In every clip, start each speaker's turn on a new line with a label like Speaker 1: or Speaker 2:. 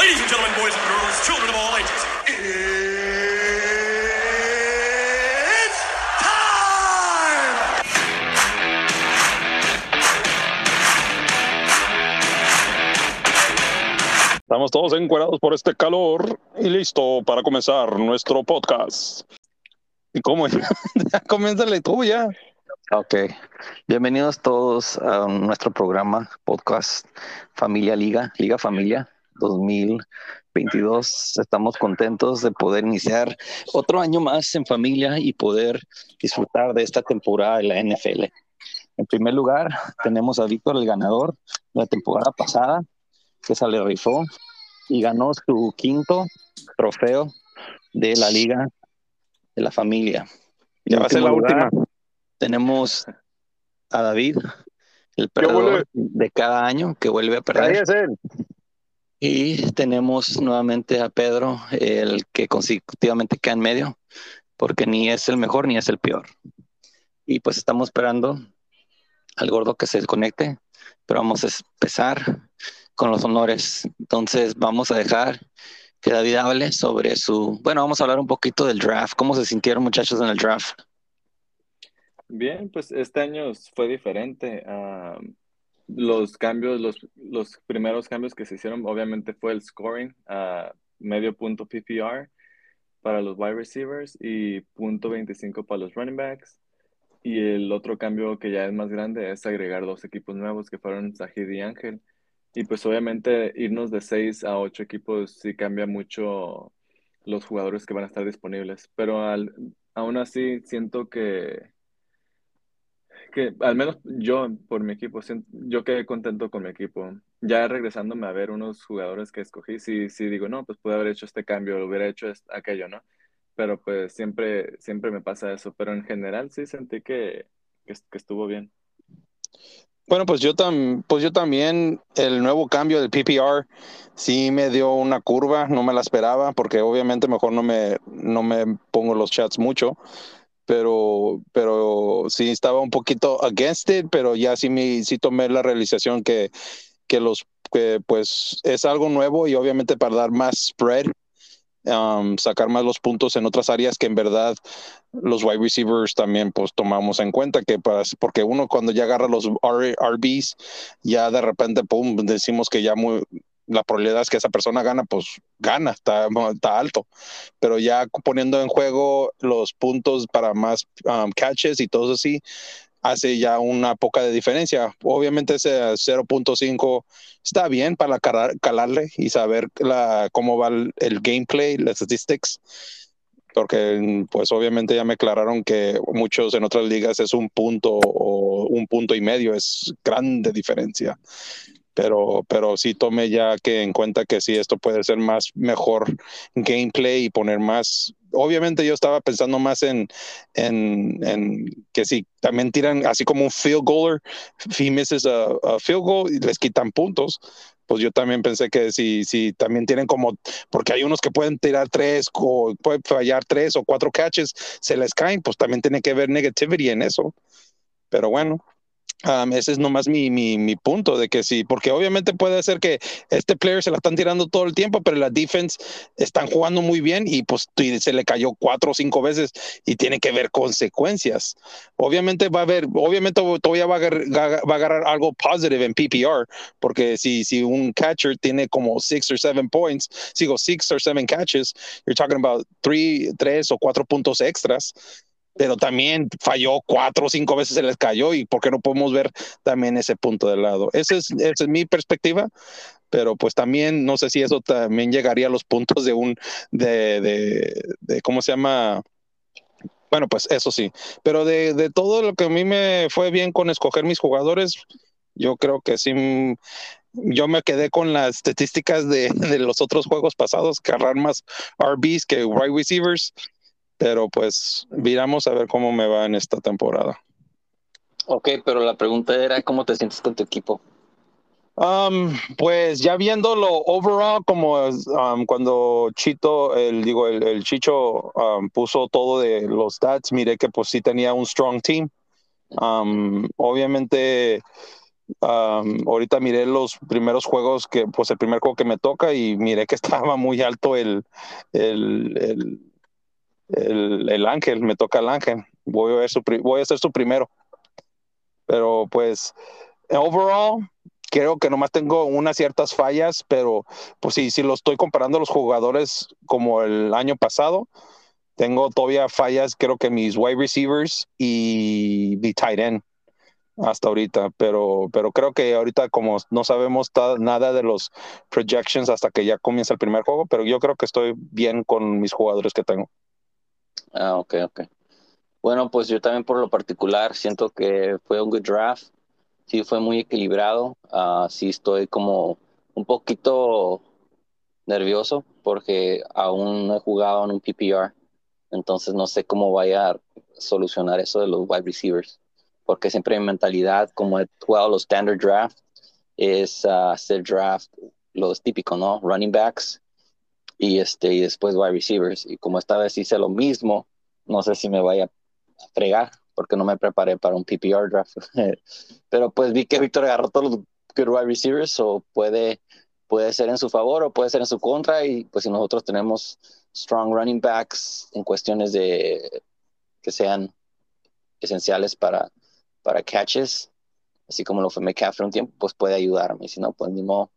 Speaker 1: Ladies and gentlemen, boys and girls, children of all ages, it's time!
Speaker 2: Estamos todos encuerados por este calor y listo para comenzar nuestro podcast. ¿Y cómo? ya comiénzale tú ya.
Speaker 3: Ok. Bienvenidos todos a nuestro programa, podcast Familia Liga, Liga Familia 2022. Estamos contentos de poder iniciar otro año más en familia y poder disfrutar de esta temporada de la NFL. En primer lugar, tenemos a Víctor, el ganador de la temporada pasada, que se le rifó y ganó su quinto trofeo de la Liga de la Familia.
Speaker 2: Ya va a ser la
Speaker 3: lugar,
Speaker 2: última.
Speaker 3: tenemos a David, el perdedor de cada año que vuelve a perder.
Speaker 2: Cállese.
Speaker 3: Y tenemos nuevamente a Pedro, el que consecutivamente queda en medio, porque ni es el mejor ni es el peor. Y pues estamos esperando al gordo que se desconecte, pero vamos a empezar con los honores. Entonces vamos a dejar que David hable sobre su... Bueno, vamos a hablar un poquito del draft. ¿Cómo se sintieron muchachos en el draft?
Speaker 4: Bien, pues este año fue diferente. ah, los cambios, los, los primeros cambios que se hicieron, obviamente fue el scoring, a medio punto PPR para los wide receivers y punto 25 para los running backs. Y el otro cambio que ya es más grande es agregar dos equipos nuevos que fueron Sajid y Ángel. Y pues obviamente irnos de 6 a 8 equipos sí cambia mucho los jugadores que van a estar disponibles. Pero al- aún así siento que que al menos yo por mi equipo, yo quedé contento con mi equipo. Ya regresándome a ver unos jugadores que escogí, sí, sí digo, no, pues pude haber hecho este cambio, hubiera hecho aquello, ¿no? Pero pues siempre, siempre me pasa eso. Pero en general sí sentí que, que, que estuvo bien.
Speaker 2: Bueno, pues yo, tam, pues yo también, el nuevo cambio del PPR sí me dio una curva, no me la esperaba, porque obviamente mejor no me, no me pongo los chats mucho, pero, pero sí estaba un poquito against it, pero ya sí, me, sí tomé la realización que, que los que pues es algo nuevo y obviamente para dar más spread, um, sacar más los puntos en otras áreas que en verdad los wide receivers también pues tomamos en cuenta que para, porque uno cuando ya agarra los R- RBs ya de repente pum decimos que ya muy la probabilidad es que esa persona gana, pues gana, está, está alto. Pero ya poniendo en juego los puntos para más um, catches y todo así, hace ya una poca de diferencia. Obviamente ese 0.5 está bien para calar- calarle y saber la, cómo va el, el gameplay, las statistics, porque pues obviamente ya me aclararon que muchos en otras ligas es un punto o un punto y medio, es grande diferencia. Pero, pero sí tome ya que en cuenta que sí, esto puede ser más mejor gameplay y poner más. Obviamente yo estaba pensando más en, en, en que si también tiran así como un field goaler, he misses a, a field goal y les quitan puntos, pues yo también pensé que si, si también tienen como, porque hay unos que pueden tirar tres o pueden fallar tres o cuatro catches, se les caen, pues también tiene que haber negativity en eso. Pero bueno, Um, ese es nomás mi, mi, mi punto de que sí, porque obviamente puede ser que este player se la están tirando todo el tiempo, pero la defense están jugando muy bien y pues se le cayó cuatro o cinco veces y tiene que ver consecuencias. Obviamente va a haber, obviamente todavía va a agarrar, va a agarrar algo positive en PPR, porque si, si un catcher tiene como six or seven points, sigo six or seven catches, you're talking about three, tres o cuatro puntos extras pero también falló cuatro o cinco veces se les cayó y por qué no podemos ver también ese punto de lado. Esa es, esa es mi perspectiva, pero pues también no sé si eso también llegaría a los puntos de un, de, de, de ¿cómo se llama? Bueno, pues eso sí, pero de, de todo lo que a mí me fue bien con escoger mis jugadores, yo creo que sí yo me quedé con las estadísticas de, de, los otros juegos pasados, agarrar más RBs que wide receivers, pero pues miramos a ver cómo me va en esta temporada.
Speaker 3: Ok, pero la pregunta era cómo te sientes con tu equipo.
Speaker 2: Um, pues ya viéndolo overall, como um, cuando Chito, el, digo, el, el Chicho um, puso todo de los stats, miré que pues sí tenía un strong team. Um, obviamente Um, ahorita miré los primeros juegos que, pues el primer juego que me toca y miré que estaba muy alto el, el, el, el, el ángel, me toca el ángel. Voy a, ser su primero. Pero pues, overall, creo que nomás tengo unas ciertas fallas, pero pues sí, si lo estoy comparando a los jugadores como el año pasado, tengo todavía fallas, creo que mis wide receivers y mi tight end hasta ahorita, pero, pero creo que ahorita como no sabemos nada de los projections hasta que ya comienza el primer juego, pero yo creo que estoy bien con mis jugadores que tengo.
Speaker 3: Ah, ok, ok. Bueno, pues yo también por lo particular siento que fue un good draft. Sí, fue muy equilibrado. Ah, sí, estoy como un poquito nervioso porque aún no he jugado en un PPR. Entonces no sé cómo vaya a solucionar eso de los wide receivers. Porque siempre mi mentalidad, como he jugado los standard draft, es ah, hacer draft los típicos, ¿no? Running backs y, este, y después wide receivers. Y como esta vez hice lo mismo, no sé si me vaya a fregar porque no me preparé para un PPR draft. Pero pues vi que Víctor agarró todos los good wide receivers o puede, puede ser en su favor o puede ser en su contra y pues si nosotros tenemos strong running backs en cuestiones de que sean esenciales para, para catches, así como lo fue McCaffrey un tiempo, pues puede ayudarme, si no, pues ni modo.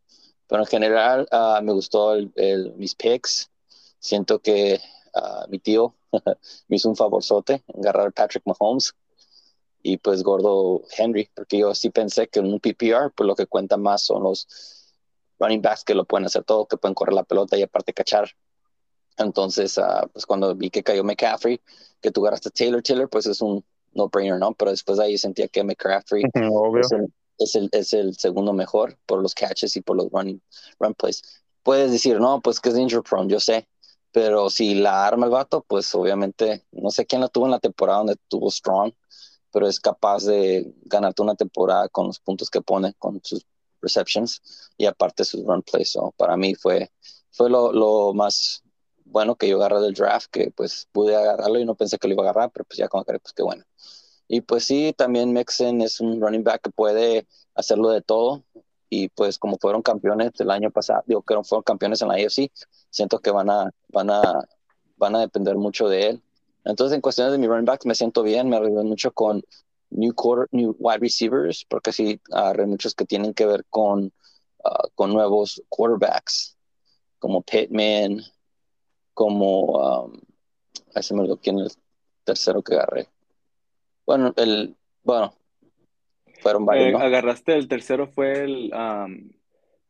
Speaker 3: Pero en general uh, me gustó el, el, mis picks, siento que uh, mi tío me hizo un favorzote en agarrar a Patrick Mahomes y pues gordo Henry, porque yo sí pensé que en un PPR, pues lo que cuenta más son los running backs que lo pueden hacer todo, que pueden correr la pelota y aparte cachar. Entonces, uh, pues cuando vi que cayó McCaffrey, que tú agarraste Taylor Taylor, pues es un no-brainer, ¿no? Pero después de ahí sentía que McCaffrey
Speaker 2: Obvio.
Speaker 3: es, el, es, el, es el segundo mejor por los catches y por los running run plays. Puedes decir, no, pues que es injury prone, yo sé, pero si la arma el vato, pues obviamente, no sé quién la tuvo en la temporada donde tuvo Strong, pero es capaz de ganarte una temporada con los puntos que pone, con sus receptions y aparte sus run plays. So, para mí fue, fue lo, lo, más bueno que yo agarré del draft, que pues pude agarrarlo y no pensé que lo iba a agarrar, pero pues ya como que pues qué bueno. Y pues sí, también Mixon es un running back que puede hacerlo de todo. Y pues como fueron campeones el año pasado, digo que fueron campeones en la AFC, siento que van a, van a, van a depender mucho de él. Entonces, en cuestiones de mi running backs, me siento bien, me arreglé mucho con new, quarter, new wide receivers, porque sí, agarré muchos que tienen que ver con, uh, con nuevos quarterbacks, como Pittman, como, um, ahí se me quién es el tercero que agarré. Bueno, el, bueno, fueron varios,
Speaker 4: Eh,
Speaker 3: ¿no?
Speaker 4: agarraste el tercero fue el, um,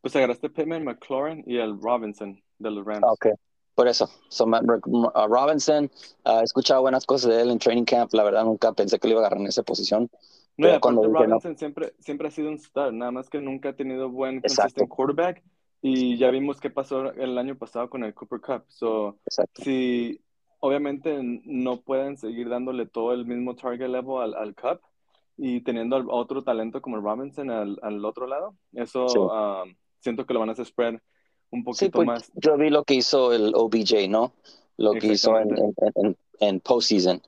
Speaker 4: pues agarraste Pittman, McLaurin y el Robinson de los Rams.
Speaker 3: Ah, Ok, por eso. So, Matt uh, Robinson, uh, he escuchado buenas cosas de él en training camp. La verdad, nunca pensé que lo iba a agarrar en esa posición.
Speaker 4: No,
Speaker 3: Pero cuando no.
Speaker 4: Robinson siempre, siempre ha sido un star, nada más que nunca ha tenido buen consistent quarterback y ya vimos qué pasó el año pasado con el Cooper Cup. So,
Speaker 3: Exacto.
Speaker 4: si obviamente no pueden seguir dándole todo el mismo target level al, al Cup y teniendo al- otro talento como Robinson al, al otro lado, eso
Speaker 3: Sí.
Speaker 4: um, siento que lo van a hacer spread un
Speaker 3: Sí,
Speaker 4: poquito
Speaker 3: pues
Speaker 4: más.
Speaker 3: yo vi lo que hizo el OBJ, ¿no? Lo que hizo en, en, en, en postseason.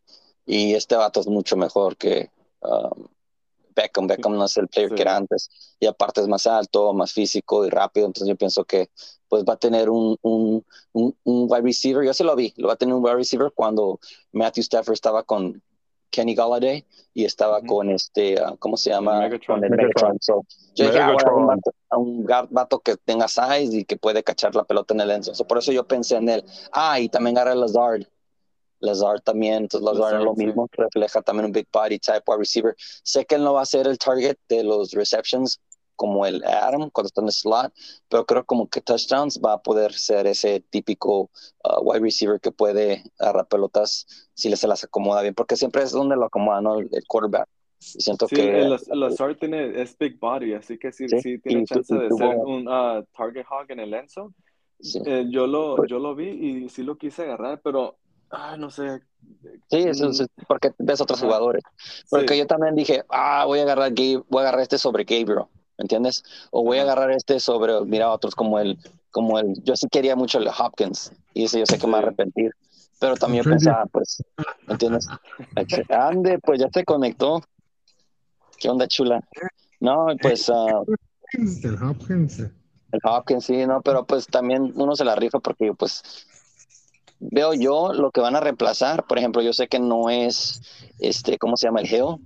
Speaker 3: Y este vato es mucho mejor que um, Beckham. Beckham no es el player
Speaker 4: Sí.
Speaker 3: que era antes. Y aparte es más alto, más físico y rápido. Entonces yo pienso que pues va a tener un, un, un, un wide receiver. Yo se lo vi. Lo va a tener un wide receiver cuando Matthew Stafford estaba con Kenny Galladay y estaba con este, uh, ¿cómo se llama?
Speaker 4: Megatron.
Speaker 3: Con el
Speaker 2: Megatron.
Speaker 3: Megatron. So, yo dije, ah, un vato, a un gar- vato que tenga size y que puede cachar la pelota en el enzo. So, por eso yo pensé en él. Ah, y también agarré a Lazard. Lazard también, entonces Lazard, es lo
Speaker 4: sí.
Speaker 3: mismo, refleja también un big body type wide receiver. Sé que él no va a ser el target de los receptions como el Adam cuando está en el slot, pero creo como que touchdowns va a poder ser ese típico uh, wide receiver que puede agarrar pelotas si le se las acomoda bien, porque siempre es donde lo acomoda, ¿no? El, el quarterback. Y siento
Speaker 4: Sí,
Speaker 3: que
Speaker 4: el, Laz- Lazard tiene, es big body, así que sí,
Speaker 3: Sí,
Speaker 4: sí tiene
Speaker 3: y
Speaker 4: chance
Speaker 3: y
Speaker 4: de ser un uh, target hog en el enzo.
Speaker 3: sí.
Speaker 4: Eh, yo lo,
Speaker 3: Pues-
Speaker 4: yo lo vi y sí lo quise agarrar, pero ah, no sé.
Speaker 3: Sí, eso es porque ves otros jugadores. Porque
Speaker 4: Sí,
Speaker 3: yo también dije, ah, voy a agarrar voy a agarrar este sobre Gabriel, ¿me entiendes? O voy a agarrar este sobre, mira, otros como el, como el, yo sí quería mucho el Hopkins, y ese yo sé que me va a arrepentir. Pero también pensaba, pues, ¿me entiendes? Ande, pues ya se conectó. ¿Qué onda, chula? No, pues
Speaker 5: Hopkins, del Hopkins.
Speaker 3: el Hopkins sí, no, pero pues también uno se la rifa porque pues veo yo lo que van a reemplazar. Por ejemplo, yo sé que no es este, ¿cómo se llama? El Geo,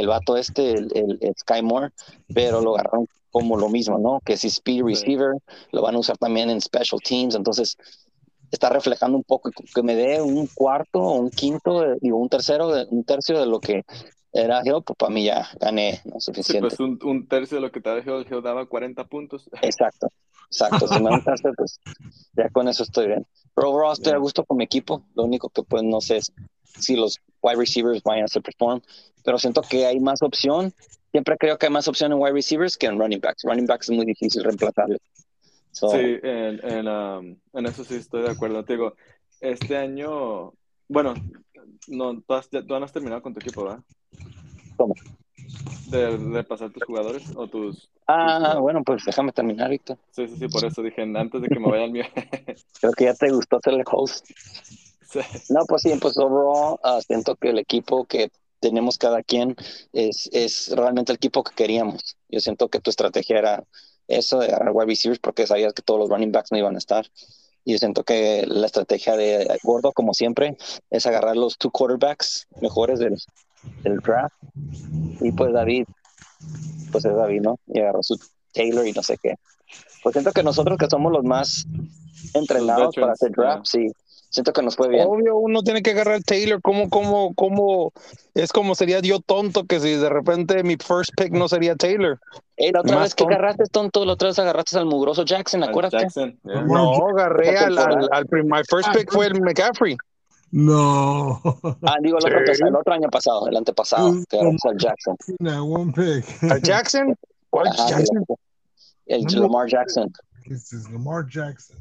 Speaker 3: el vato este, el, el, el Sky Moore, pero lo agarraron como lo mismo, ¿no? Que si speed receiver, lo van a usar también en special teams, entonces está reflejando un poco que me dé un cuarto o un quinto y un tercero, un tercio de lo que era Geo, pues para mí ya gané, ¿no?
Speaker 4: Sí,
Speaker 3: Suficiente.
Speaker 4: pues un, un tercio de lo que te dejó, Geo daba 40 puntos.
Speaker 3: Exacto, exacto. Si me da un tercio, pues ya con eso estoy bien. Pero overall estoy a gusto con mi equipo. Lo único que pues no sé es si los wide receivers vayan a perform, pero siento que hay más opción. Siempre creo que hay más opción en wide receivers que en running backs. Running backs es muy difícil reemplazarles. So,
Speaker 4: Sí, en, en, um, en eso sí estoy de acuerdo. Te digo, este año, bueno, no, tú, has, tú no has terminado con tu equipo, ¿verdad?
Speaker 3: ¿Cómo?
Speaker 4: De, de pasar tus jugadores o tus...
Speaker 3: Ah, bueno, pues déjame terminar, Víctor.
Speaker 4: Sí, sí, sí, por eso dije, antes de que me vaya al mío.
Speaker 3: Creo que ya te gustó ser el host. No, pues sí, pues overall ah, siento que el equipo que tenemos cada quien es, es realmente el equipo que queríamos. Yo siento que tu estrategia era eso de agarrar wide receivers porque sabías que todos los running backs no iban a estar. Y yo siento que la estrategia de Gordo, como siempre, es agarrar los two quarterbacks mejores del, del draft. Y pues David, pues es David, ¿no? Y agarró su Taylor y no sé qué. Pues siento que nosotros que somos los más entrenados para
Speaker 4: veterans,
Speaker 3: hacer draft, sí, siento que nos fue bien.
Speaker 2: Obvio, uno tiene que agarrar a Taylor. ¿Cómo, cómo, cómo? Es como sería yo tonto que si de repente mi first pick no sería Taylor.
Speaker 3: Ey, la otra
Speaker 2: Más
Speaker 3: vez que
Speaker 2: tonto.
Speaker 3: agarraste, tonto, la otra vez agarraste al mugroso Jackson, acuérdate.
Speaker 4: Jackson, yeah.
Speaker 2: No, agarré al, al, al my first pick fue el McCaffrey.
Speaker 5: No.
Speaker 3: Ah, digo, el otro,
Speaker 2: Sí.
Speaker 3: el otro año pasado, el antepasado, que agarraste al Jackson.
Speaker 5: That one pick.
Speaker 2: ¿Al Jackson? ¿Cuál
Speaker 3: Ajá,
Speaker 2: Jackson?
Speaker 3: el
Speaker 5: No, no.
Speaker 3: Lamar Jackson.
Speaker 5: This is Lamar Jackson.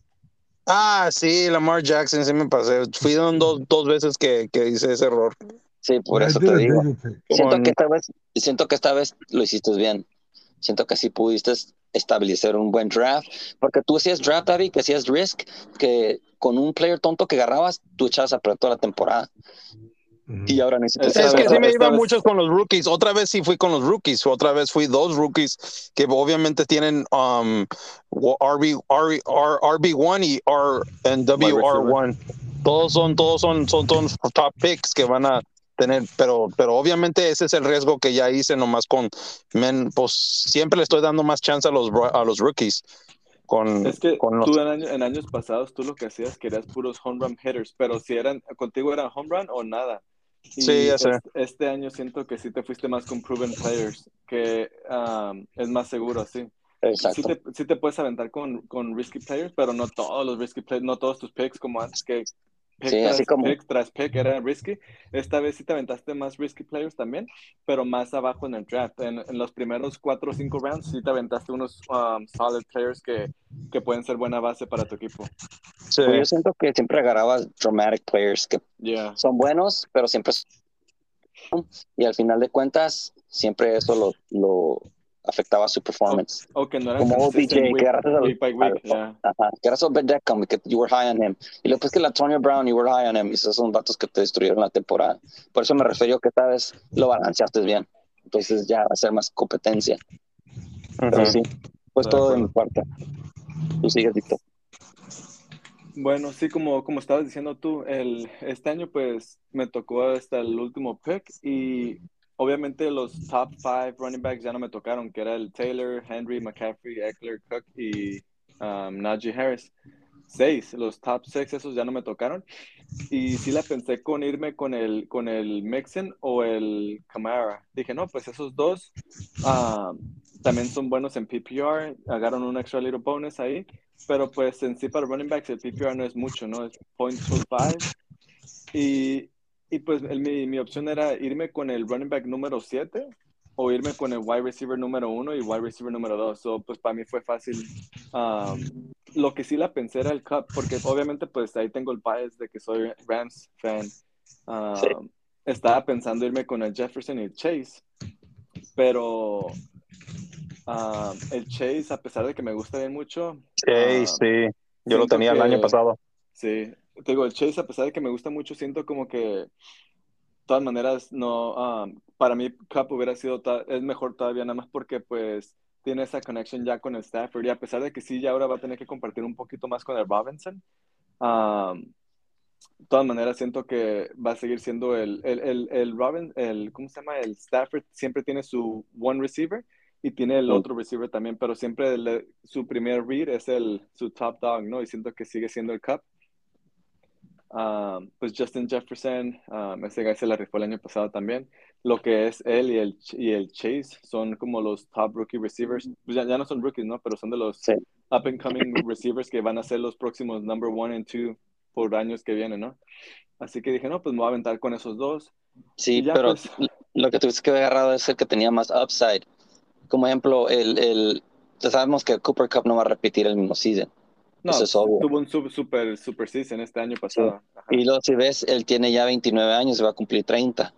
Speaker 2: Ah, sí, Lamar Jackson, sí me pasé. Fui don- dos, dos veces que, que hice ese error.
Speaker 3: Sí, por eso te digo. Siento que esta vez, siento que esta vez lo hiciste bien. Siento que sí pudiste establecer un buen draft, porque tú hacías draft, David, que hacías risk, que con un player tonto que agarrabas, tú echabas a perder toda la temporada. Y ahora necesitas.
Speaker 4: Esta
Speaker 2: Es que sí me iba
Speaker 4: vez-
Speaker 2: mucho con los rookies. Otra vez sí fui con los rookies. Otra vez fui dos rookies que obviamente tienen um, RB, RB, RB1 y R, and WR1. Todos son, todos son, son, son top picks que van a tener, pero, pero obviamente ese es el riesgo que ya hice nomás con men, pues siempre le estoy dando más chance a los, a los rookies. Con,
Speaker 4: Es que
Speaker 2: con los-
Speaker 4: tú en, año- en años pasados tú lo que hacías querías puros home run hitters, pero si eran contigo era home run o nada. Y
Speaker 2: Sí, ya sé.
Speaker 4: es- Este, año siento que sí te fuiste más con proven players, que um, es más seguro. Sí
Speaker 3: Exacto.
Speaker 4: te, sí te puedes aventar con, con risky players, pero no todos los risky players, no todos tus picks como antes que pick
Speaker 3: Sí,
Speaker 4: tras
Speaker 3: así como-
Speaker 4: pick tras pick era risky. Esta vez sí te aventaste más risky players también, pero más abajo en el draft. En, en los primeros cuatro o cinco rounds sí te aventaste unos um, solid players que, que pueden ser buena base para tu equipo.
Speaker 2: sí.
Speaker 3: Pues yo siento que siempre agarrabas dramatic players que
Speaker 4: Yeah.
Speaker 3: son buenos, pero siempre son- y al final de cuentas siempre eso lo, lo afectaba su performance.
Speaker 4: O que no eran
Speaker 3: Como OBJ,
Speaker 4: week-
Speaker 3: que era sobre Beckham, que you were high on him. Y después que la Antonio Brown, you were high on him. Y esos son datos que te destruyeron la temporada. Por eso me refiero que esta vez lo balanceaste bien. Entonces ya va a ser más competencia. Pero
Speaker 2: Ujú.
Speaker 3: sí, pues todo de mi parte. Tú sigues, Víctor.
Speaker 4: Bueno, sí, como, como estabas diciendo tú, el, este año pues me tocó hasta el último pick y obviamente los top five running backs ya no me tocaron, que era el Taylor, Henry, McCaffrey, Eckler, Cook y um, Najee Harris. Seis, los top six esos ya no me tocaron. Y sí la pensé con irme con el, con el Mixon o el Camara. Dije, no, pues esos dos um, también son buenos en PPR, agarraron un extra little bonus ahí. Pero pues en sí para running backs el PPR no es mucho, ¿no? Es 0.25. Y, y pues el- mi, mi opción era irme con el running back número 7 o irme con el wide receiver número 1 y wide receiver número 2. So, pues para mí fue fácil. Um, lo que sí la pensé era el Cup, porque obviamente pues ahí tengo el bias de que soy Rams fan. Um,
Speaker 3: Sí.
Speaker 4: Estaba pensando irme con el Jefferson y el Chase, pero um, el Chase, a pesar de que me gusta bien mucho, ah,
Speaker 2: sí. Yo lo tenía el año pasado.
Speaker 4: Sí, te digo, el Chase, a pesar de que me gusta mucho, siento como que todas maneras, no, um, para mí Cup hubiera sido, es mejor todavía nada más porque pues tiene esa conexión ya con el Stafford y a pesar de que sí, ya ahora va a tener que compartir un poquito más con el Robinson, um, de todas maneras siento que va a seguir siendo el, el, el, el Robin, el, ¿cómo se llama? El Stafford siempre tiene su one receiver y tiene el otro receiver también, pero siempre su primer read es el, su top dog, ¿no? Y siento que sigue siendo el Cup. Um, pues Justin Jefferson, um, ese guy se la rifó el año pasado también. Lo que es él y el, y el Chase son como los top rookie receivers. Pues ya, ya no son rookies, ¿no? Pero son de los
Speaker 3: Sí.
Speaker 4: up and coming receivers que van a ser los próximos number one and two por años que vienen, ¿no? Así que dije, no, pues me voy a aventar con esos dos.
Speaker 3: Sí,
Speaker 4: ya,
Speaker 3: pero
Speaker 4: pues.
Speaker 3: lo que tuviste que haber agarrado es el que tenía más upside. Como ejemplo, el, el, ya sabemos que Cooper Cup no va a repetir el mismo season.
Speaker 4: No,
Speaker 3: Eso es obvio.
Speaker 4: tuvo un sub- super, super season este año pasado. Ajá.
Speaker 3: Y luego si ves, él tiene ya 29 años y va a cumplir 30.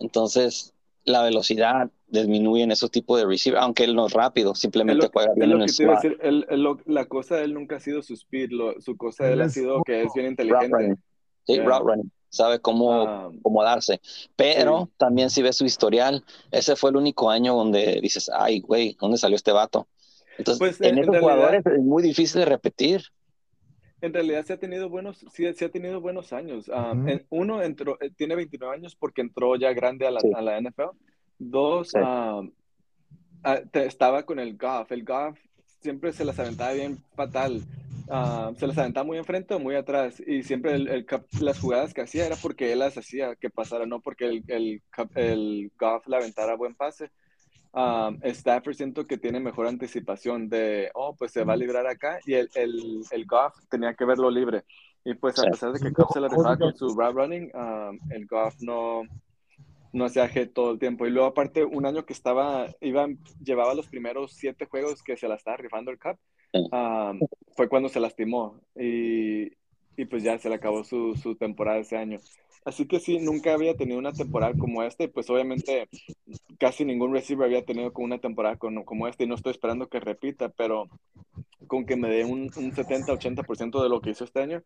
Speaker 3: Entonces, la velocidad disminuye en esos tipos de receiver, aunque él no es rápido, simplemente
Speaker 4: lo,
Speaker 3: juega bien
Speaker 4: lo
Speaker 3: en el
Speaker 4: te iba a
Speaker 3: slot.
Speaker 4: decir. Él- él lo- la cosa de él nunca ha sido su speed. su cosa de
Speaker 5: Él
Speaker 4: ha sido que es bien inteligente.
Speaker 3: Sí,
Speaker 4: Yeah.
Speaker 3: route running. Sabe cómo
Speaker 4: Ah,
Speaker 3: acomodarse. Pero
Speaker 4: Sí.
Speaker 3: también si ves su historial, ese fue el único año donde dices, ay, güey, ¿dónde salió este vato? Entonces,
Speaker 4: Pues,
Speaker 3: en,
Speaker 4: en- en
Speaker 3: esos
Speaker 4: realidad-
Speaker 3: jugadores es muy difícil de repetir.
Speaker 4: En realidad sí ha tenido buenos, sí, sí ha tenido buenos años. Ah,
Speaker 5: Ujú.
Speaker 4: en- uno entró, eh, tiene 29 años porque entró ya grande a la,
Speaker 3: Sí.
Speaker 4: a la NFL. Dos,
Speaker 3: Sí.
Speaker 4: ah, ah, te- estaba con el Goff. El Goff siempre se las aventaba bien fatal. Ah, se las aventaba muy enfrente o muy atrás. Y siempre el, el las jugadas que hacía era porque él las hacía que pasara, no porque el, el, el Goff le aventara buen pase. Um, Stafford siento que tiene mejor anticipación de, oh, pues se va a librar acá y el, el, el Goff tenía que verlo libre. Y pues a pesar de que Goff se la rifaba con su route running, um, el Goff no, no hacía hit todo el tiempo. Y luego aparte, un año que estaba, iba, llevaba los primeros siete juegos que se la estaba rifando el Cup, um, fue cuando se lastimó y, y pues ya se le acabó su, su temporada ese año. Así que sí, nunca había tenido una temporada como esta y pues obviamente casi ningún receiver había tenido con una temporada con- como esta y no estoy esperando que repita, pero con que me dé un, un 70-80% de lo que hizo este año,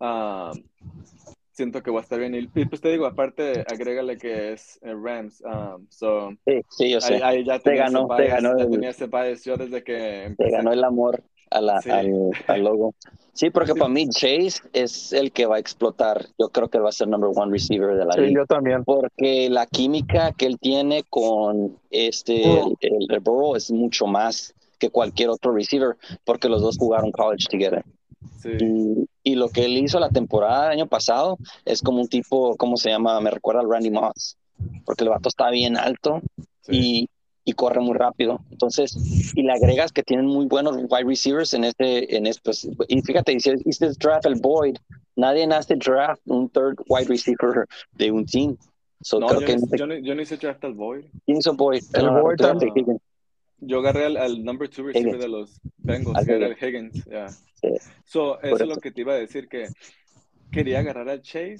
Speaker 4: ah, siento que va a estar bien. Y, y, pues te digo, aparte, agrégale que es eh, Rams, ah, so,
Speaker 3: Sí, sí, yo sé.
Speaker 4: ahí, ahí ya
Speaker 3: Te ganó, te ganó
Speaker 4: ya
Speaker 3: el-
Speaker 4: tenía ese bias yo desde que
Speaker 3: Te
Speaker 4: empecé.
Speaker 3: ganó el amor a la-
Speaker 4: Sí.
Speaker 3: al, al logo. Sí, porque
Speaker 4: Sí.
Speaker 3: para mí Chase es el que va a explotar. Yo creo que va a ser number one receiver de la
Speaker 2: Sí,
Speaker 3: liga.
Speaker 2: yo también.
Speaker 3: Porque la química que él tiene con este el, el, el Burrow es mucho más que cualquier otro receiver, porque los dos jugaron college together.
Speaker 4: Sí,
Speaker 3: Y, y lo que él hizo la temporada del año pasado es como un tipo, ¿cómo se llama? Me recuerda al Randy Moss, porque el vato está bien alto
Speaker 4: sí.
Speaker 3: y, y corre muy rápido. Entonces, y le agregas que tienen muy buenos wide receivers en este, en este, pues, y fíjate, si hiciste draft el Boyd, nadie hace draft un third wide receiver de un team. So,
Speaker 4: No,
Speaker 3: creo
Speaker 4: yo,
Speaker 3: que
Speaker 4: no, yo, no, yo no hice draft al Boyd.
Speaker 3: ¿quién hizo Boyd?
Speaker 2: El
Speaker 3: No,
Speaker 2: Boyd
Speaker 4: también.
Speaker 3: Higgins.
Speaker 4: Yo agarré al, al number two receiver
Speaker 3: Higgins.
Speaker 4: de los Bengals,
Speaker 3: Al
Speaker 4: que era el Higgins. yeah.
Speaker 3: Sí.
Speaker 4: So, eso
Speaker 3: Por
Speaker 4: es lo
Speaker 3: eso.
Speaker 4: que te iba a decir, que quería agarrar al Chase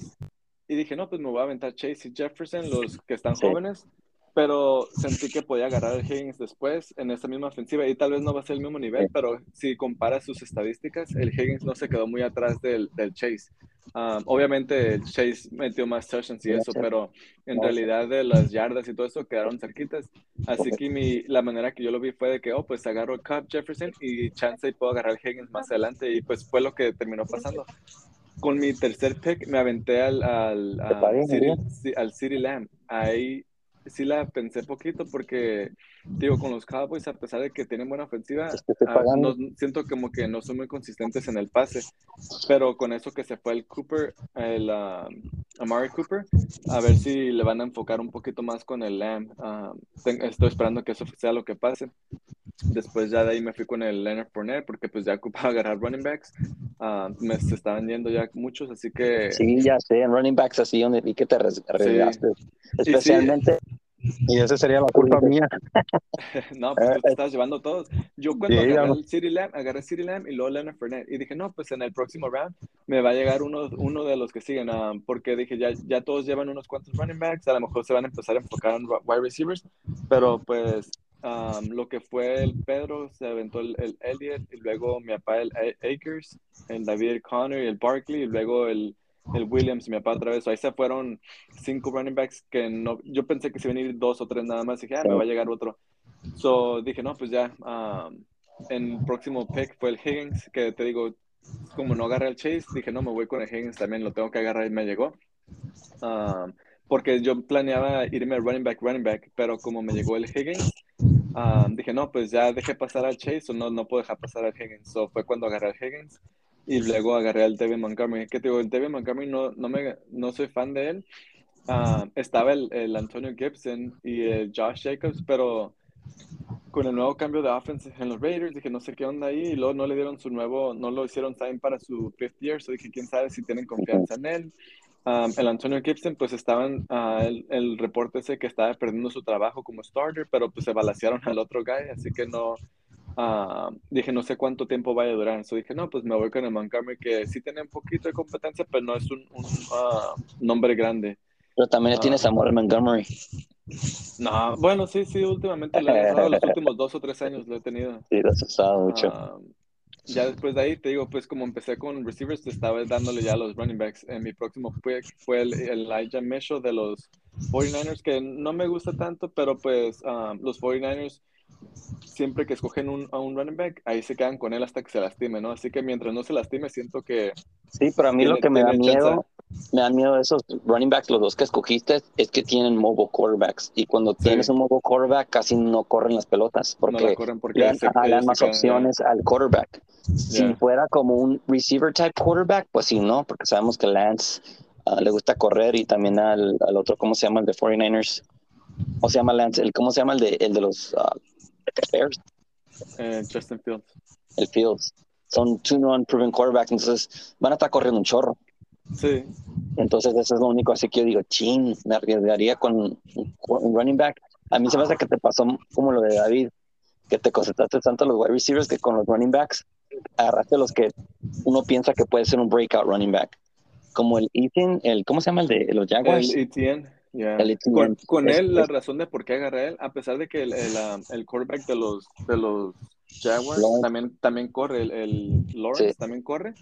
Speaker 4: y dije, no, pues me voy a aventar Chase y Jefferson, los que están
Speaker 3: Sí.
Speaker 4: jóvenes, pero sentí que podía agarrar al Higgins después en esta misma ofensiva y tal vez no va a ser el mismo nivel, pero si comparas sus estadísticas, el Higgins no se quedó muy atrás del, del Chase. Um, obviamente el Chase metió más touchdowns y eso, pero en realidad de las yardas y todo eso quedaron cerquitas. Así que mi, la manera que yo lo vi fue de que, oh, pues agarro Cup Jefferson y chance y puedo agarrar Higgins más adelante. Y pues fue lo que terminó pasando. Con mi tercer pick me aventé al, al, al, City, al City Lamb. Ahí sí la pensé poquito porque, digo, con los Cowboys, a pesar de que tienen buena ofensiva,
Speaker 3: Es que estoy
Speaker 4: ah, no- siento como que no son muy consistentes en el pase. Pero con eso que se fue el Cooper, el ah, Amari Cooper, a ver si le van a enfocar un poquito más con el Lamb. Ten- estoy esperando que eso sea lo que pase. Después ya de ahí me fui con el Leonard Fournette porque pues ya ocupaba agarrar running backs. Me se estaban yendo ya muchos, así que
Speaker 3: Sí, ya sé, en running backs así donde vi que te arriesgaste. Especialmente,
Speaker 2: Y esa sería la culpa mía.
Speaker 4: no, pues tú te estás llevando todos. Yo cuando
Speaker 2: Sí,
Speaker 4: agarré el City Lamb, agarré City Lamb y luego Leonard Fournette y dije, no, pues en el próximo round me va a llegar uno, uno de los que siguen, ah, porque dije, ya, ya todos llevan unos cuantos running backs, a lo mejor se van a empezar a enfocar en wide receivers, pero pues um, lo que fue el Pedro, se aventó el, el Elliott y luego mi papá el A- Akers, el David Connor y el Barkley y luego el, el Williams, mi papá otra vez. Ahí se fueron cinco running backs que no, yo pensé que se iban a ir dos o tres nada más. Y dije, ah, me va a llegar otro. So dije, no, pues ya. um, en el próximo pick fue el Higgins, que te digo, como no agarré el Chase, dije, no, me voy con el Higgins también, lo tengo que agarrar y me llegó. Um, porque yo planeaba irme running back, running back, pero como me llegó el Higgins, um, dije, no, pues ya dejé pasar al Chase o no, no puedo dejar pasar al Higgins. So fue cuando agarré al Higgins y luego agarré al David Montgomery. Que te digo, el Montgomery no, no, me, no soy fan de él. Um, estaba el, el Antonio Gibson y el Josh Jacobs, pero con el nuevo cambio de offense en los Raiders, dije, no sé qué onda ahí, y luego no le dieron su nuevo, no lo hicieron sign para su fifth year, so dije, quién sabe si tienen confianza en él. Um, el Antonio Gibson, pues estaban, ah, el, el reporte ese que estaba perdiendo su trabajo como starter, pero pues se balancearon al otro guy, así que no, ah, dije, no sé cuánto tiempo vaya a durar, so dije, no, pues me voy con el Montgomery, que sí tiene un poquito de competencia, pero no es un, un ah, nombre grande.
Speaker 3: Pero también le tienes amor a Montgomery.
Speaker 4: No, bueno, sí, sí, últimamente he los últimos dos o tres años lo he tenido.
Speaker 3: Sí, lo has usado mucho.
Speaker 4: Ah, ya después de ahí, te digo, pues como empecé con receivers, te estaba dándole ya los running backs. En mi próximo pick fue el, el Elijah Mitchell de los 49ers, que no me gusta tanto, pero pues ah, los 49ers, siempre que escogen un, a un running back, ahí se quedan con él hasta que se lastime, ¿no? Así que mientras no se lastime, siento que
Speaker 3: Sí, pero a mí lo que me da
Speaker 4: chance.
Speaker 3: miedo, me da miedo esos running backs, los dos que escogiste, es que tienen mobile quarterbacks. Y cuando
Speaker 4: Sí.
Speaker 3: tienes un mobile quarterback, casi no corren las pelotas,
Speaker 4: no
Speaker 3: porque
Speaker 4: corren porque
Speaker 3: le dan,
Speaker 4: se-
Speaker 3: más opciones al quarterback. Si fuera como un receiver type quarterback, pues sí, no, porque sabemos que Lance ah, le gusta correr y también al, al otro, ¿cómo se llama? El de 49ers. ¿Cómo se llama Lance? El, ¿Cómo se llama el de, el de los ah, Bears?
Speaker 4: eh, Justin Fields.
Speaker 3: El Fields. Son two non-proven quarterbacks, entonces van a estar corriendo un chorro.
Speaker 4: Sí,
Speaker 3: Entonces, eso es lo único. Así que yo digo, chin, me arriesgaría con un, un running back. A mí se me hace que te pasó como lo de David, que te concentraste tanto en los wide receivers que con los running backs agarraste los que uno piensa que puede ser un breakout running back. Como el Ethan, el, ¿cómo se llama el de los Jaguars?
Speaker 4: el ETN.
Speaker 3: ETN.
Speaker 4: Con, con
Speaker 3: Es-
Speaker 4: él, la
Speaker 3: es-
Speaker 4: razón de por qué agarré a él, a pesar de que el, el, ah, el quarterback de los, de los Jaguars
Speaker 3: Lawrence.
Speaker 4: también, también corre, el, el Lawrence
Speaker 3: Sí.
Speaker 4: también corre,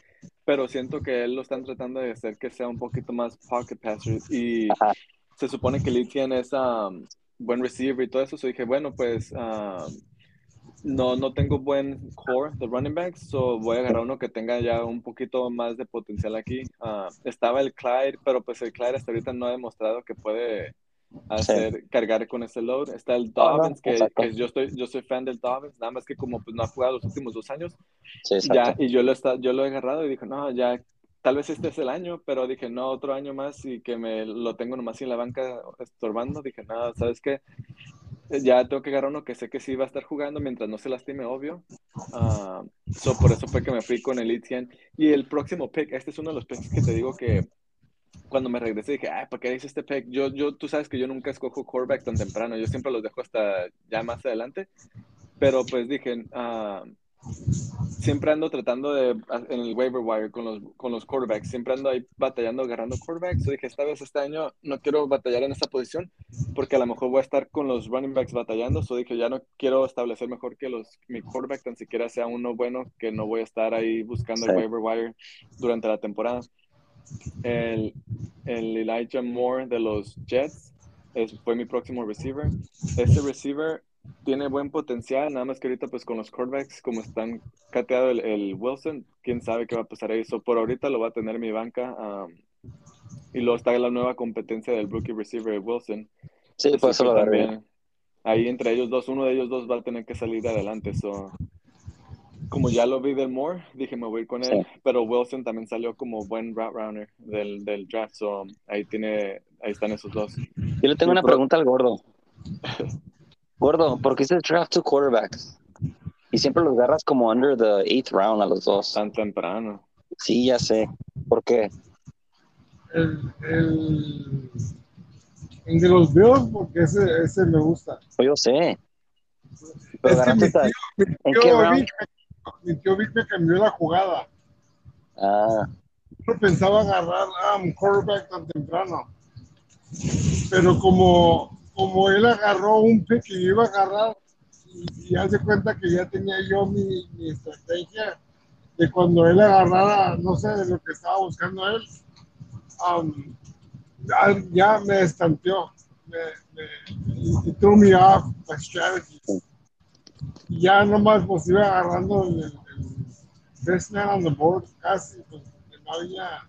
Speaker 4: pero siento que él lo están tratando de hacer que sea un poquito más pocket passer y
Speaker 3: Ajá.
Speaker 4: se supone que el ETN es um, buen receiver y todo eso, so dije, bueno, pues um, no, no tengo buen core de running backs, so voy a agarrar uno que tenga ya un poquito más de potencial aquí. Ah, estaba el Clyde, pero pues el Clyde hasta ahorita no ha demostrado que puede hacer cargar con ese load. Está el
Speaker 3: Ah, no,
Speaker 4: Dobbins, que, que yo estoy yo soy fan del Dobbins, nada más que como pues no ha jugado los últimos dos años,
Speaker 3: Sí,
Speaker 4: ya, y yo lo, está, yo lo he agarrado y dije, no, ya, tal vez este es el año, pero dije, no, otro año más y que me lo tengo nomás en la banca estorbando. Dije, no, ¿sabes qué? Ya tengo que agarrar uno que sé que sí va a estar jugando mientras no se lastime, obvio. Ah, so, por eso fue que me fui con el ETN. Y el próximo pick, este es uno de los picks que te digo que cuando me regresé dije, ay, ¿para qué hice este pick? Yo, yo, tú sabes que yo nunca escojo quarterback tan temprano, yo siempre los dejo hasta ya más adelante. Pero pues dije, ah, siempre ando tratando de, en el waiver wire con los, con los quarterbacks, siempre ando ahí batallando, agarrando quarterbacks. So dije, esta vez este año no quiero batallar en esta posición porque a lo mejor voy a estar con los running backs batallando. So dije, ya no quiero establecer mejor que los, mi quarterback tan siquiera sea uno bueno, que no voy a estar ahí buscando el
Speaker 3: Sí.
Speaker 4: waiver wire durante la temporada. El, el Elijah Moore de los Jets es, fue mi próximo receiver. Este receiver tiene buen potencial, nada más que ahorita pues con los quarterbacks como están cateado el, el Wilson, quién sabe qué va a pasar ahí. So, por ahorita lo va a tener en mi banca. um, y luego está la nueva competencia del rookie receiver Wilson.
Speaker 3: Sí, por eso agarré.
Speaker 4: también ahí entre ellos dos, uno de ellos dos va a tener que salir adelante. So, como ya lo vi del Moore, dije me voy a ir con él.
Speaker 3: Sí.
Speaker 4: Pero Wilson también salió como buen route runner del, del draft. So, ahí tiene, ahí están esos dos.
Speaker 3: Yo le tengo una
Speaker 4: pro-
Speaker 3: pregunta al gordo. Gordo, ¿por qué se draft two quarterbacks? Y siempre los agarras como under the eighth round a los dos.
Speaker 4: Tan temprano.
Speaker 3: Sí, ya sé. ¿Por qué?
Speaker 5: El, el, el de los Bills, porque ese, ese me gusta.
Speaker 3: Pues yo sé. Pero
Speaker 5: Es que mi tío,
Speaker 3: ¿En qué round?
Speaker 5: Mi tío Vic me cambió la jugada.
Speaker 3: Ah,
Speaker 5: No pensaba agarrar a un quarterback tan temprano. Pero como, como él agarró un pick que yo iba a agarrar, y, de cuenta que ya tenía yo mi, mi estrategia de cuando él agarrara, no sé, de lo que estaba buscando él, um, ya, ya me estanteó. Me, me, it threw me off my strategy. Ya nomás pues iba agarrando el, el, man on the board casi, pues no había,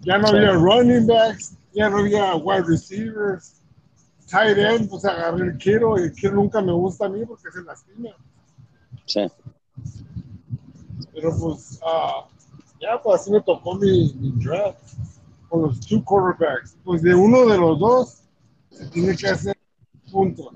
Speaker 5: ya no había running backs, ya no había wide receivers, tight end, pues agarré el Kiro y el Kiro nunca me gusta a mí porque se lastima.
Speaker 3: Sí.
Speaker 5: Pero pues, ah, ya pues así me tocó mi, mi draft con los two quarterbacks. Pues de uno de los dos se tiene que hacer punto.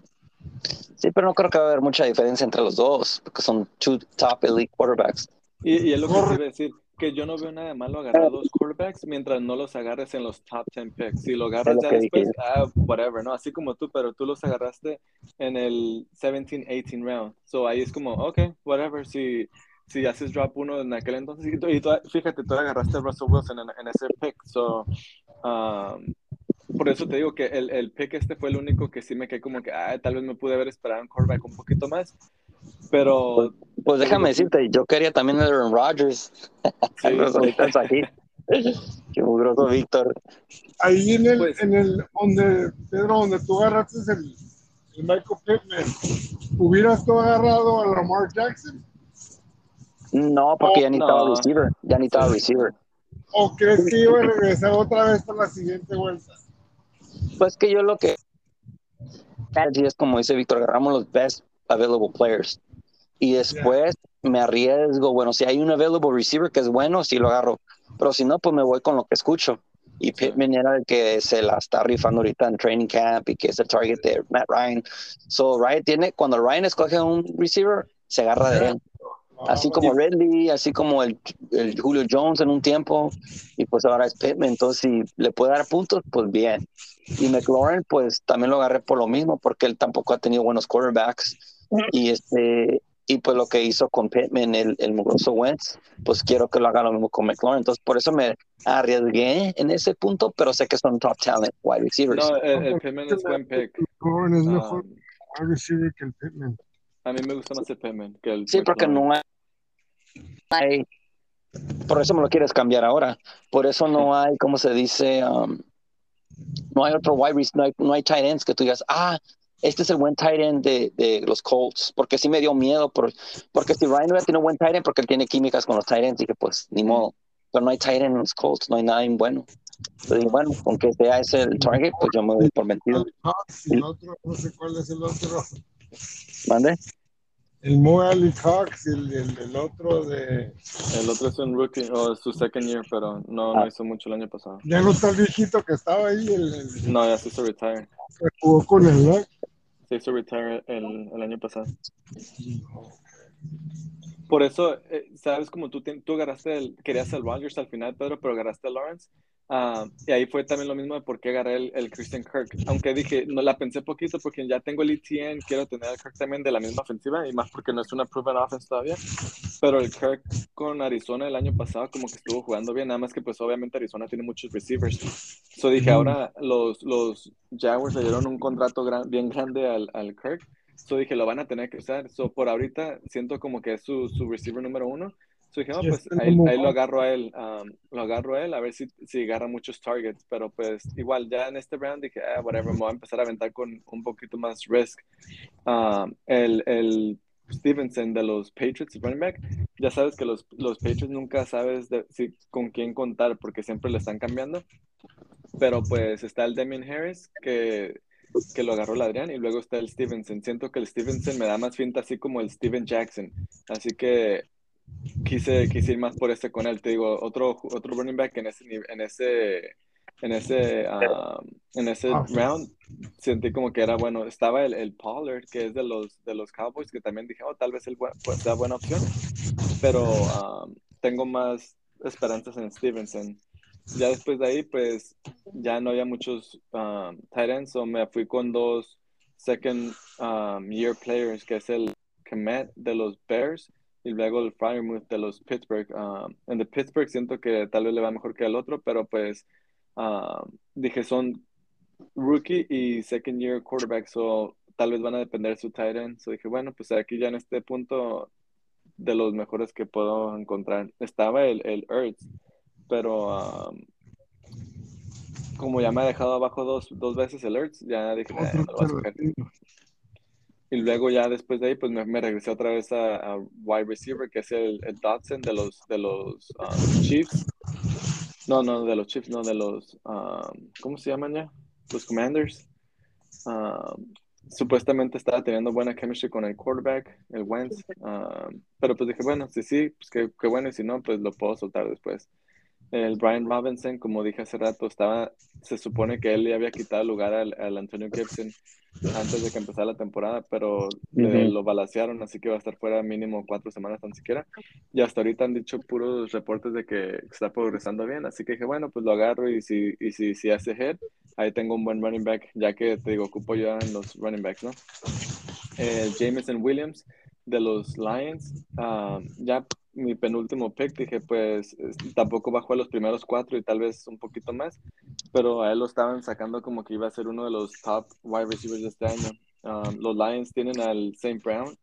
Speaker 3: Sí, pero no creo que va a haber mucha diferencia entre los dos, porque son two top elite quarterbacks.
Speaker 4: Y, y es lo que te iba a decir, que yo no veo nada de malo agarrar dos quarterbacks mientras no los agarres en los top 10 picks. Si lo agarras ya después, ah, whatever, ¿no? Así como tú, pero tú los agarraste en el 17, 18 round. So ahí es como, ok, whatever, si, si haces drop uno en aquel entonces, y, tú- y tú- fíjate, tú agarraste a Russell Wilson en, en ese pick. So, um, por eso te digo que el, el pick este fue el único que sí me quedé como que, ah, tal vez me pude haber esperado un quarterback un poquito más. Pero
Speaker 3: Pues déjame decirte, yo quería también a Aaron Rodgers.
Speaker 4: Sí,
Speaker 3: aquí. Qué mugroso, Víctor.
Speaker 5: Ahí en el,
Speaker 4: Pues-
Speaker 5: en el, donde, Pedro, donde tú agarraste el, el Michael Pittman, ¿hubieras tú agarrado a Lamar Jackson?
Speaker 3: No, porque ya ni
Speaker 4: No.
Speaker 3: estaba receiver. Ya ni estaba receiver.
Speaker 5: ¿O crees que iba a regresar otra vez para la siguiente vuelta?
Speaker 3: Pues que yo lo que es como dice Víctor, agarramos los best available players. Y después me arriesgo, bueno, si hay un available receiver que es bueno, sí lo agarro. Pero si no, pues me voy con lo que escucho. Y Pittman era el que se la está rifando ahorita en training camp y que es el target de Matt Ryan. So Ryan tiene, cuando Ryan escoge un receiver, se agarra de él. Así como Ridley, así como el, el Julio Jones en un tiempo, y pues ahora es Pittman. Entonces, si le puede dar puntos, pues bien. Y McLaurin, pues también lo agarré por lo mismo, porque él tampoco ha tenido buenos quarterbacks. Y este y pues lo que hizo con Pittman, el, el mugroso Wentz, pues quiero que lo haga lo mismo con McLaurin. Entonces, por eso me arriesgué en ese punto, pero sé que son top talent wide receivers.
Speaker 4: no, el, el Pittman es buen pick.
Speaker 5: Warren es mejor
Speaker 4: Um,
Speaker 5: wide receiver que el Pittman.
Speaker 4: a mí me gusta más el Pittman que el
Speaker 3: Sí, porque
Speaker 4: McLaurin.
Speaker 3: no hay, hay- Por eso me lo quieres cambiar ahora. Por eso no hay, ¿cómo se dice? Um, no hay otro wide receiver, no hay, no hay tight ends que tú digas, ah, este es el buen tight end de, de los Colts. Porque sí me dio miedo. Por, porque si Ryan hubiera tenido buen tight end, porque él tiene químicas con los tight ends, dije, pues ni modo. Pero no hay tight end en los Colts, no hay nada bueno. Entonces dije, bueno, aunque sea ese el target, pues yo me doy por
Speaker 5: y el otro, no sé cuál es el otro.
Speaker 3: ¿Mande?
Speaker 5: El Mo Ali Cox y el, el, el otro de.
Speaker 4: El otro es un rookie, o es su second year, pero no, no
Speaker 3: Ah.
Speaker 4: hizo mucho el año pasado.
Speaker 5: Ya no está el viejito que estaba ahí, el, el
Speaker 4: No, ya se hizo retire.
Speaker 5: que jugó con el Luck.
Speaker 4: Se hizo retire el, el año pasado. Por eso, eh, sabes, como tú, te- tú agarraste, el, querías el Rodgers al final, Pedro, pero agarraste a Lawrence. Ah, y ahí fue también lo mismo de por qué agarré el, el Christian Kirk. Aunque dije, no la pensé poquito porque ya tengo el ETN, quiero tener el Kirk también de la misma ofensiva y más porque no es una proven offense todavía. Pero el Kirk con Arizona el año pasado como que estuvo jugando bien, nada más que pues obviamente Arizona tiene muchos receivers. So dije, ahora los, los Jaguars le dieron un contrato gran- bien grande al, al Kirk. So dije, lo van a tener que usar. So por ahorita siento como que es su, su receiver número uno. So dije,
Speaker 5: Sí,
Speaker 4: pues ahí, ahí lo agarro a él. um, lo agarro a él a ver si, si agarra muchos targets. Pero pues igual ya en este round dije, ah, whatever, me voy a empezar a aventar con un poquito más risk. Um, el, el Stevenson de los Patriots, running back, ya sabes que los, los Patriots nunca sabes de- si, con quién contar porque siempre le están cambiando. Pero pues está el Damian Harris que, que lo agarró el Adrián y luego está el Stevenson. Siento que el Stevenson me da más finta así como el Steven Jackson. Así que quise, quise ir más por ese con él. Te digo, otro, otro running back en ese, en ese, en ese, um, en ese
Speaker 5: Ah.
Speaker 4: round. Sentí como que era bueno. Estaba el, el Pollard, que es de los, de los Cowboys, que también dije, oh, tal vez él pues, sea buena opción. Pero um, tengo más esperanzas en Stevenson. Ya después de ahí, pues ya no había muchos um, tight ends, o me fui con dos second um, year players, que es el Kemet de los Bears y luego el Fryermuth de los Pittsburgh. Um, en de Pittsburgh siento que tal vez le va mejor que el otro, pero pues um, dije son rookie y second year quarterbacks, o tal vez van a depender de su tight end. So dije, bueno, pues aquí ya en este punto de los mejores que puedo encontrar. Estaba el, el Ertz, pero um, como ya me ha dejado abajo dos, dos veces alerts, ya dije, "Nah, no lo voy a escoger". Y luego ya después de ahí, pues me, regresé otra vez a, a wide receiver, que es el, el Dodson de los, de los um, Chiefs. No, no, de los Chiefs, no, de los, um, ¿cómo se llaman ya? Los Commanders. Um, supuestamente estaba teniendo buena chemistry con el quarterback, el Wentz. um, pero pues dije, bueno, si sí, pues qué, qué bueno, y si no, pues lo puedo soltar después. El Brian Robinson, como dije hace rato, estaba, se supone que él le había quitado el lugar al, al Antonio Gibson antes de que empezara la temporada, pero le-
Speaker 3: Ujú.
Speaker 4: lo balacearon, así que va a estar fuera mínimo cuatro semanas tan siquiera. Y hasta ahorita han dicho puros reportes de que está progresando bien, así que dije, bueno, pues lo agarro y si, y si, si hace head, ahí tengo un buen running back, ya que te digo, ocupo yo en los running backs, ¿no? Eh, Jameson Williams de los Lions, ah, ya mi penúltimo pick, dije, pues es- tampoco bajó a los primeros cuatro y tal vez un poquito más, pero a él lo estaban sacando como que iba a ser uno de los top wide receivers de este año. Um, los Lions tienen al St. Brown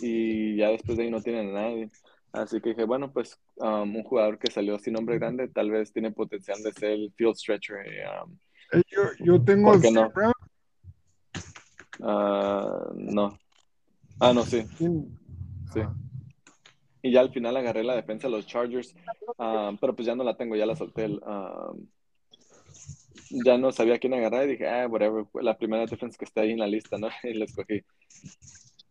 Speaker 4: y ya después de ahí no tienen a nadie. Así que dije, bueno, pues um, un jugador que salió sin nombre grande tal vez tiene potencial de ser el field stretcher. um,
Speaker 5: Eh, Yo, yo tengo
Speaker 4: ¿Por
Speaker 5: el
Speaker 4: qué no?
Speaker 5: Steve Brown.
Speaker 4: ah, no. Ah, no, sí. Sí. Y ya al final agarré la defensa de los Chargers, um, pero pues ya no la tengo, ya la solté. um, ya no sabía quién agarrar y dije, ah, whatever, la primera defensa que está ahí en la lista, ¿no? Y la escogí.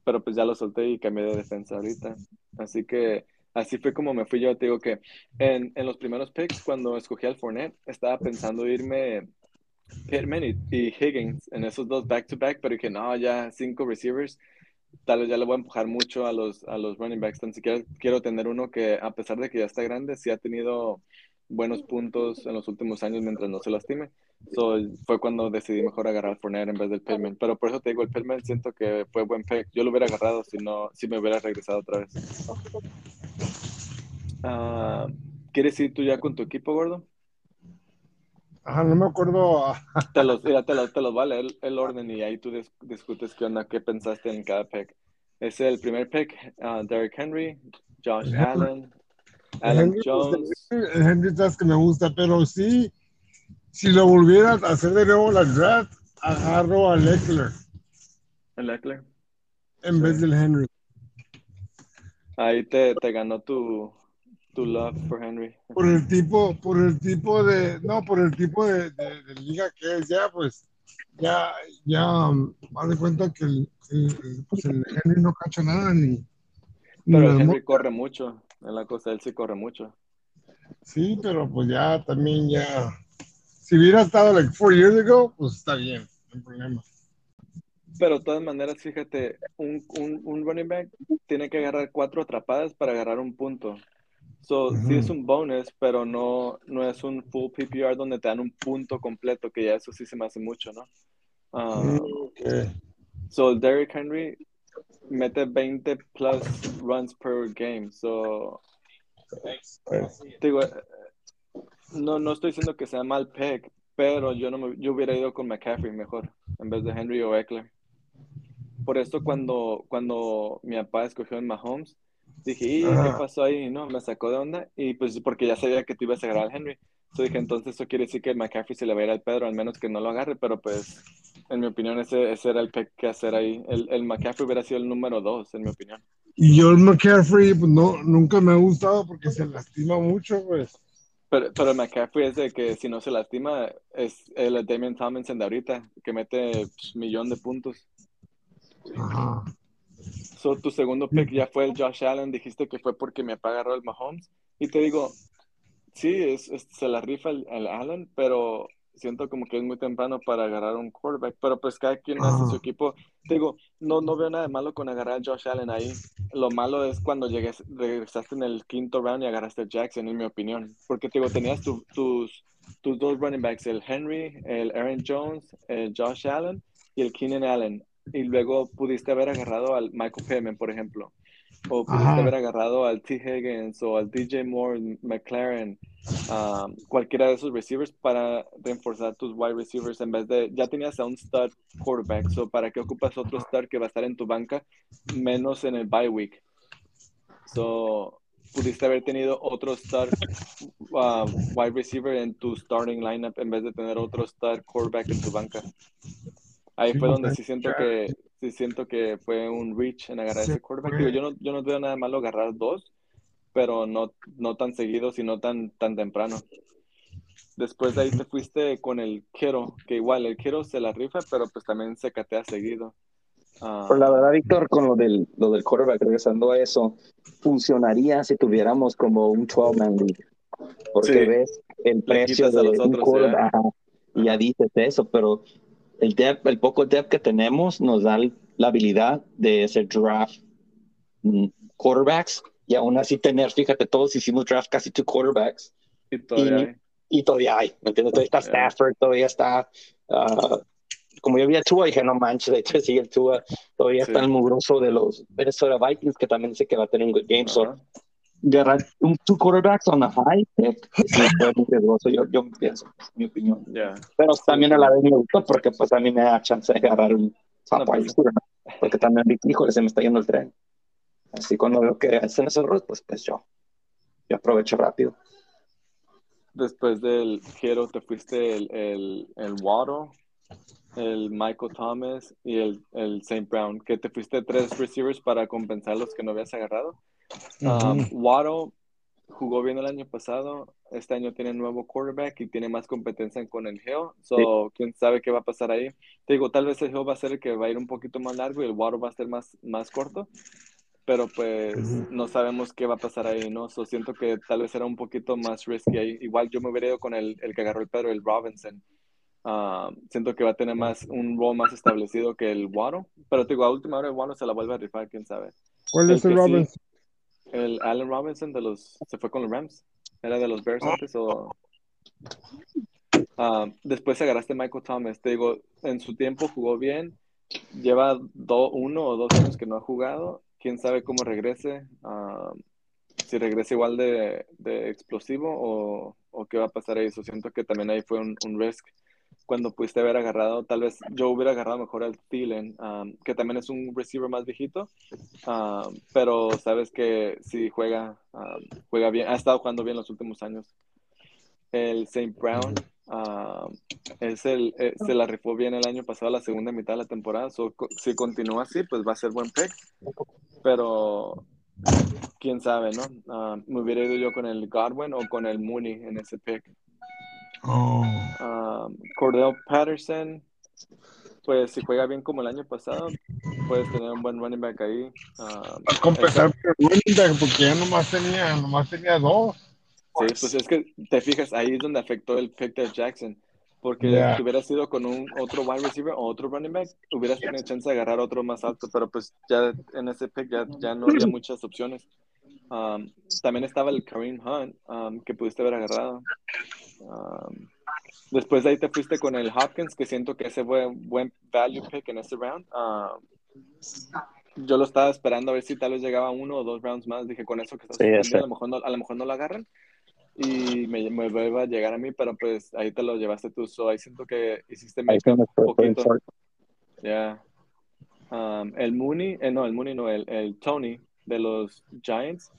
Speaker 4: Pero pues ya lo solté y cambié de defensa ahorita. Así que así fue como me fui yo. Te digo que en, en los primeros picks, cuando escogí al Fournette, estaba pensando irme Pittman y, y Higgins en esos dos back-to-back, pero dije, no, ya cinco receivers tal vez ya le voy a empujar mucho a los, a los running backs. Tan siquiera quiero tener uno que, a pesar de que ya está grande, sí ha tenido buenos puntos en los últimos años mientras no se lastime. So, fue cuando decidí mejor agarrar Fournette en vez del Pittman. Pero por eso te digo, el Pittman siento que fue buen pick. Yo lo hubiera agarrado si no, si me hubiera regresado otra vez. Ah, ¿Quieres ir tú ya con tu equipo, gordo?
Speaker 5: Ajá, no me acuerdo.
Speaker 4: Te los, mira, te los, te los va a leer el orden y ahí tú dis- discutes qué onda, qué pensaste en cada pick. Es el primer pick, ah, Derrick Henry, Josh. Allen,
Speaker 5: El Henry,
Speaker 4: Jones.
Speaker 5: el Henry sabes que me gusta, pero sí, si lo volviera a hacer de nuevo la draft, agarro a Leckler
Speaker 4: el Eckler.
Speaker 5: en
Speaker 4: Sí.
Speaker 5: vez del Henry.
Speaker 4: Ahí te, te ganó tu, tu love for Henry.
Speaker 5: Por el tipo, por el tipo de, no, por el tipo de, de- de liga que es ya, pues, ya, ya, um, haz de cuenta que el, pues el Henry no cacha nada ni, ni
Speaker 4: Pero
Speaker 5: mo-
Speaker 4: Henry corre mucho. En la cosa, él sí corre mucho.
Speaker 5: Sí, pero pues ya también ya, si hubiera estado like four years ago, pues está bien, no hay problema.
Speaker 4: Pero de todas maneras, fíjate, un, un, un running back tiene que agarrar cuatro atrapadas para agarrar un punto. So, sí
Speaker 5: Ujú.
Speaker 4: es un bonus, pero no, no es un full PPR donde te dan un punto completo, que ya eso sí se me hace mucho, ¿no? Ah,
Speaker 5: Mm.
Speaker 4: So, Derrick Henry mete 20 plus runs per game. So,
Speaker 5: Pues,
Speaker 4: digo, eh, no, no estoy diciendo que sea mal pick, pero yo, no me- yo hubiera ido con McCaffrey mejor en vez de Henry o Eckler. Por esto, cuando, cuando mi papá escogió en Mahomes, dije, ¿y qué pasó ahí? No, me sacó de onda. Y pues porque ya sabía que tú ibas a agarrar al Henry. So dije, entonces eso quiere decir que McCaffrey se le va a ir al Pedro, al menos que no lo agarre. Pero pues, en mi opinión, ese, ese era el pick que hacer ahí. El, el McCaffrey hubiera sido el número dos, en mi opinión.
Speaker 5: Y yo el McCaffrey, pues no, nunca me ha gustado porque se lastima mucho, pues.
Speaker 4: Pero, pero McCaffrey es de que si no se lastima, es el Damian Tomlinson de ahorita, que mete pues, millón de puntos.
Speaker 5: Ajá.
Speaker 4: So, tu segundo pick ya fue el Josh Allen, dijiste que fue porque me agarró el Mahomes. Y te digo, sí, es, es- se la rifa el, el Allen, pero siento como que es muy temprano para agarrar un quarterback. Pero pues cada quien hace su
Speaker 5: Ajá.
Speaker 4: equipo. Te digo, no, no veo nada de malo con agarrar a Josh Allen ahí. Lo malo es cuando llegues, regresaste en el quinto round y agarraste a Jackson, en mi opinión. Porque te digo, tenías tu- tus, tus dos running backs, el Henry, el Aaron Jones, el Josh Allen y el Keenan Allen. Y luego pudiste haber agarrado al Michael Pittman, por ejemplo. O pudiste
Speaker 5: Ajá.
Speaker 4: haber agarrado al T. Higgins o al DJ Moore, McLaren, um, cualquiera de esos receivers para reforzar tus wide receivers en vez de, ya tenías a un stud quarterback, so para qué ocupas otro stud que va a estar en tu banca menos en el bye week. So, pudiste haber tenido otro star uh, wide receiver en tu starting lineup en vez de tener otro star quarterback en tu banca. Ahí
Speaker 5: Sí,
Speaker 4: fue donde sí siento
Speaker 5: ya.
Speaker 4: que sí siento que fue un reach en agarrar ese quarterback. Digo, yo no, yo no veo nada malo agarrar dos, pero no, no tan seguido, sino tan, tan temprano. Después de ahí te fuiste con el Kiro, que igual el Kiro se la rifa, pero pues también se catea seguido. Ah,
Speaker 3: Pues la verdad, Víctor, con lo del, lo del quarterback, regresando a eso, funcionaría si tuviéramos como un 12-man league. Porque
Speaker 4: Sí.
Speaker 3: ves el precio de
Speaker 4: los
Speaker 3: un
Speaker 4: otros,
Speaker 3: quarterback ajá, y ya dices eso, pero el, depth, el poco depth que tenemos nos da la habilidad de hacer draft mm, quarterbacks y aún así tener, fíjate, todos hicimos draft casi two quarterbacks
Speaker 4: y todavía
Speaker 3: y-
Speaker 4: hay.
Speaker 3: y todavía hay, ¿me entiendes? Todavía está
Speaker 4: Yeah.
Speaker 3: Stafford, todavía está. ah, como yo vi a Tua, dije, no manches, de hecho sigue el Tua. Todavía
Speaker 4: Sí.
Speaker 3: está el mugroso de los Minnesota Vikings, que también sé que va a tener un good game. So,
Speaker 4: Ajá.
Speaker 3: Agarrar un two quarterbacks on a high pick, sí, fue muy riesgoso, yo, yo pienso, es mi opinión.
Speaker 4: Ya.
Speaker 3: Pero también a la vez me gustó, porque pues a mí me da chance de agarrar un wide
Speaker 4: pues.
Speaker 3: Porque también, híjole, se me está yendo el tren. Así cuando veo que hacen esos errores, pues, pues yo, yo aprovecho rápido.
Speaker 4: Después del Kiro te fuiste el, el, el Waddle, el Michael Thomas y el, el St. Brown, que te fuiste tres receivers para compensar los que no habías agarrado. Um, Waddle jugó bien el año pasado, este año tiene nuevo quarterback y tiene más competencia con el Hill, so quién sabe qué va a pasar ahí. Te digo, tal vez el Hill va a ser el que va a ir un poquito más largo y el Waddle va a ser más, más corto, pero pues
Speaker 5: Ujú.
Speaker 4: no sabemos qué va a pasar ahí, ¿no? So, siento que tal vez era un poquito más risky ahí. Igual yo me hubiera ido con el, el que agarró el Pedro, el Robinson. Ah, siento que va a tener más un rol más establecido que el Waddle, pero te digo, a última hora el Waddle se la vuelve a rifar, quién sabe.
Speaker 5: ¿Cuál
Speaker 4: el
Speaker 5: es el
Speaker 4: que sí. El Allen Robinson de los se fue con los Rams. Era de los Bears antes o Ah, después agarraste Michael Thomas. Te digo, en su tiempo jugó bien. Lleva do- uno o dos años que no ha jugado. Quién sabe cómo regrese. Ah, si regresa igual de, de explosivo o, o qué va a pasar ahí. Eso siento que también ahí fue un, un risk. Cuando pudiste haber agarrado, tal vez yo hubiera agarrado mejor al Thielen, ah, que también es un receiver más viejito. Ah, pero sabes que si juega, juega bien, ha estado jugando bien los últimos años. El St. Brown ah, es el, eh, se la rifó bien el año pasado, la segunda mitad de la temporada. So, si continúa así, pues va a ser buen pick. Pero quién sabe, ¿no? Ah, me hubiera ido yo con el Godwin o con el Mooney en ese pick.
Speaker 5: Oh.
Speaker 4: Ah, Cordell Patterson, pues si juega bien como el año pasado, puedes tener un buen running back ahí. Ah,
Speaker 5: A compensar por el running back, porque ya nomás tenía, nomás tenía dos.
Speaker 4: Sí, pues es que te fijas, ahí es donde afectó el pick de Jackson. Porque
Speaker 5: Ya.
Speaker 4: si hubieras sido con un otro wide receiver o otro running back, hubieras tenido chance de agarrar otro más alto, pero pues ya en ese pick ya, ya no había muchas opciones. Um, también estaba el Kareem Hunt, um, que pudiste haber agarrado. Um, después de ahí te fuiste con el Hopkins, que siento que ese fue un buen value pick en ese round. Um, yo lo estaba esperando a ver si tal vez llegaba uno o dos rounds más. Dije, con eso que está
Speaker 3: Sí,
Speaker 4: a lo mejor no, a lo mejor no lo agarran y me, me vuelve a llegar a mí, pero pues ahí te lo llevaste tú. So, ahí siento que hiciste
Speaker 3: nuestro
Speaker 4: un poquito. Ya. Um, el Mooney, eh, no, el Mooney no, el, el Tony de los Giants.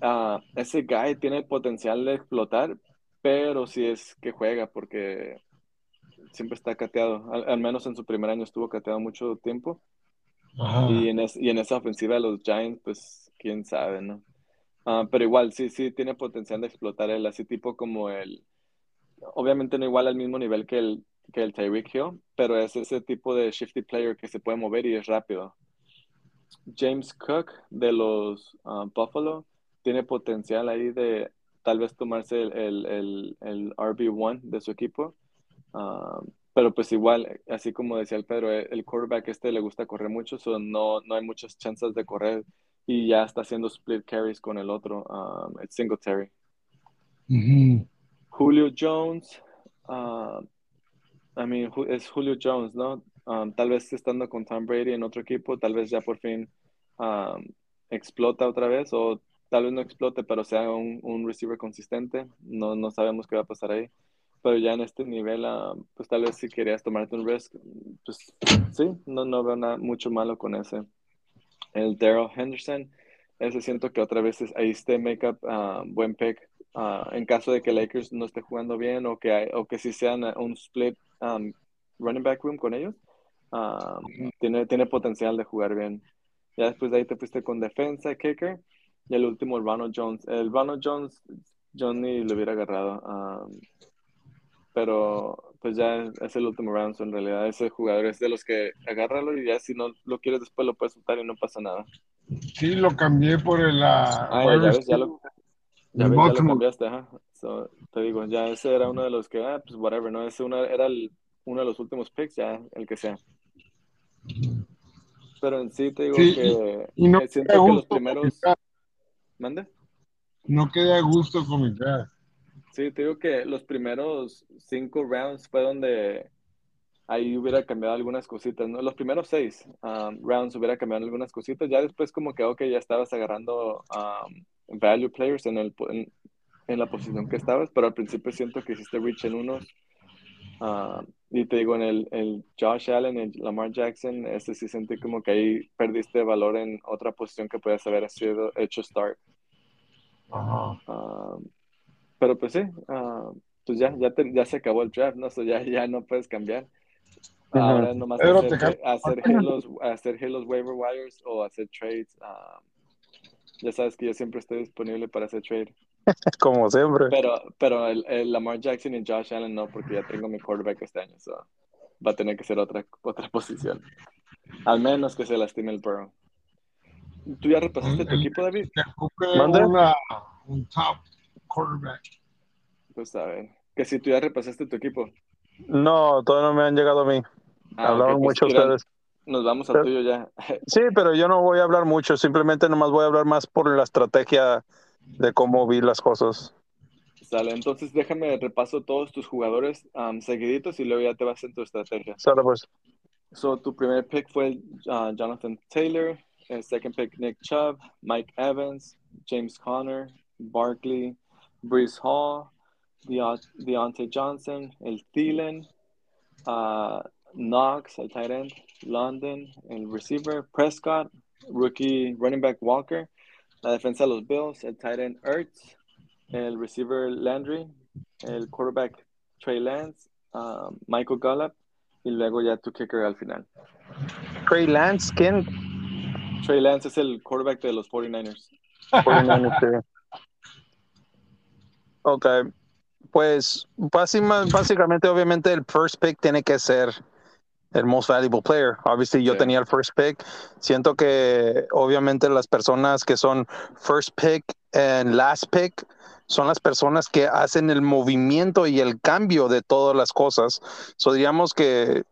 Speaker 4: Ah, ese guy tiene el potencial de explotar, pero si es que juega, porque siempre está cateado. Al, al menos en su primer año estuvo cateado mucho tiempo.
Speaker 5: Ajá.
Speaker 4: Y en, es- y en esa ofensiva de los Giants, pues quién sabe, ¿no? Ah, pero igual, sí, sí, tiene potencial de explotar él, así tipo como el, obviamente no igual al mismo nivel que el, que el Tyreek Hill, pero es ese tipo de shifty player que se puede mover y es rápido. James Cook de los ah, Buffalo tiene potencial ahí de tal vez tomarse el, el, el, el RB1 de su equipo. Ah, pero pues igual, así como decía el Pedro, eh, el quarterback este le gusta correr mucho, so no, no hay muchas chances de correr y ya está haciendo split carries con el otro, um, el Singletary. Julio Jones, uh, I mean, es Julio Jones, ¿no? Um, tal vez estando con Tom Brady en otro equipo, tal vez ya por fin um, explota otra vez o tal vez no explote, pero sea un, un receiver consistente. No, no sabemos qué va a pasar ahí. Pero ya en este nivel, ah, pues tal vez si querías tomarte un risk, pues sí, no, no veo nada mucho malo con ese. El Daryl Henderson, ese siento que otra vez es- ahí esté make up ah, buen pick ah, en caso de que Lakers no esté jugando bien o que, hay- o que si sean un split um, running back room con ellos, tiene, tiene potencial de jugar bien. Ya después de ahí te fuiste con defensa, kicker, y el último, el Ronald Jones. El Ronald Jones, ni lo hubiera agarrado, pero pues ya es, es el último round, so en realidad ese jugador es de los que agárralo y ya si no lo quieres después lo puedes soltar y no pasa nada.
Speaker 5: Sí, lo cambié por el. ah,
Speaker 4: Ah, ya, ya ves, ya lo, ya
Speaker 5: El
Speaker 4: ves, ya lo cambiaste, ajá. So, te digo, ya ese era uno de los que, ah, pues whatever, ¿no? Ese era el, uno de los últimos picks, ya el que sea. Pero en sí te digo
Speaker 5: Sí,
Speaker 4: que
Speaker 5: y no
Speaker 4: siento que los primeros... ¿Mande?
Speaker 5: No queda a gusto con mi draft.
Speaker 4: Sí, te digo que los primeros cinco rounds fue donde ahí hubiera cambiado algunas cositas, ¿no? Los primeros seis um, rounds hubiera cambiado algunas cositas, ya después como que, ok, ya estabas agarrando um, value players en, el, en, en la posición que estabas, pero al principio siento que hiciste reach en unos. Ah, y te digo, en el, el Josh Allen, el Lamar Jackson, ese sí sentí como que ahí perdiste valor en otra posición que podías haber sido hecho start.
Speaker 5: Ajá.
Speaker 4: Ah, pero pues sí, ah, pues ya, ya, te- ya se acabó el draft, ¿no? So ya, ya no puedes cambiar. Ahora nomás
Speaker 5: Pero
Speaker 4: hacer, hacer, halos, hacer halos waiver wires o hacer trades. ya sabes que yo siempre estoy disponible para hacer trade.
Speaker 2: Como siempre.
Speaker 4: Pero, pero el, el Lamar Jackson y Josh Allen no, porque ya tengo mi quarterback este año. so va a tener que ser otra, otra posición. Al menos que se lastime el Burrow. ¿Tú ya repasaste tu equipo, David?
Speaker 5: Una, un top quarterback.
Speaker 4: Pues a ver. Que si tú ya repasaste tu equipo.
Speaker 2: No, todavía no me han llegado a mí.
Speaker 4: Ah,
Speaker 2: Hablaron
Speaker 4: ok, pues,
Speaker 2: mucho ustedes.
Speaker 4: Nos vamos al tuyo ya.
Speaker 2: Sí, pero yo no voy a hablar mucho, simplemente nomás voy a hablar más por la estrategia de cómo vi las cosas.
Speaker 4: Sale, entonces déjame repaso todos tus jugadores um, seguiditos y luego ya te vas en tu estrategia.
Speaker 2: Sale pues.
Speaker 4: So, tu primer pick fue uh, Jonathan Taylor, el second pick Nick Chubb, Mike Evans, James Conner, Barkley, Brees Hall, Deo- Deontay Johnson, el Thielen, uh, Knox, el tight end, London, el receiver, Prescott, rookie running back Walker, la defensa de los Bills, el tight end Ertz, el receiver Landry, el quarterback Trey Lance, um, Michael Gallup, y luego ya tu kicker al final.
Speaker 2: Trey Lance, ¿quién?
Speaker 4: Trey Lance es el quarterback de los 49ers.
Speaker 2: 49ers, sí. Ok, pues básicamente obviamente el first pick tiene que ser el most valuable player. Obviously yo
Speaker 4: Sí.
Speaker 2: tenía el first pick. Siento que obviamente las personas que son first pick and last pick son las personas que hacen el movimiento y el cambio de todas las cosas. So diríamos que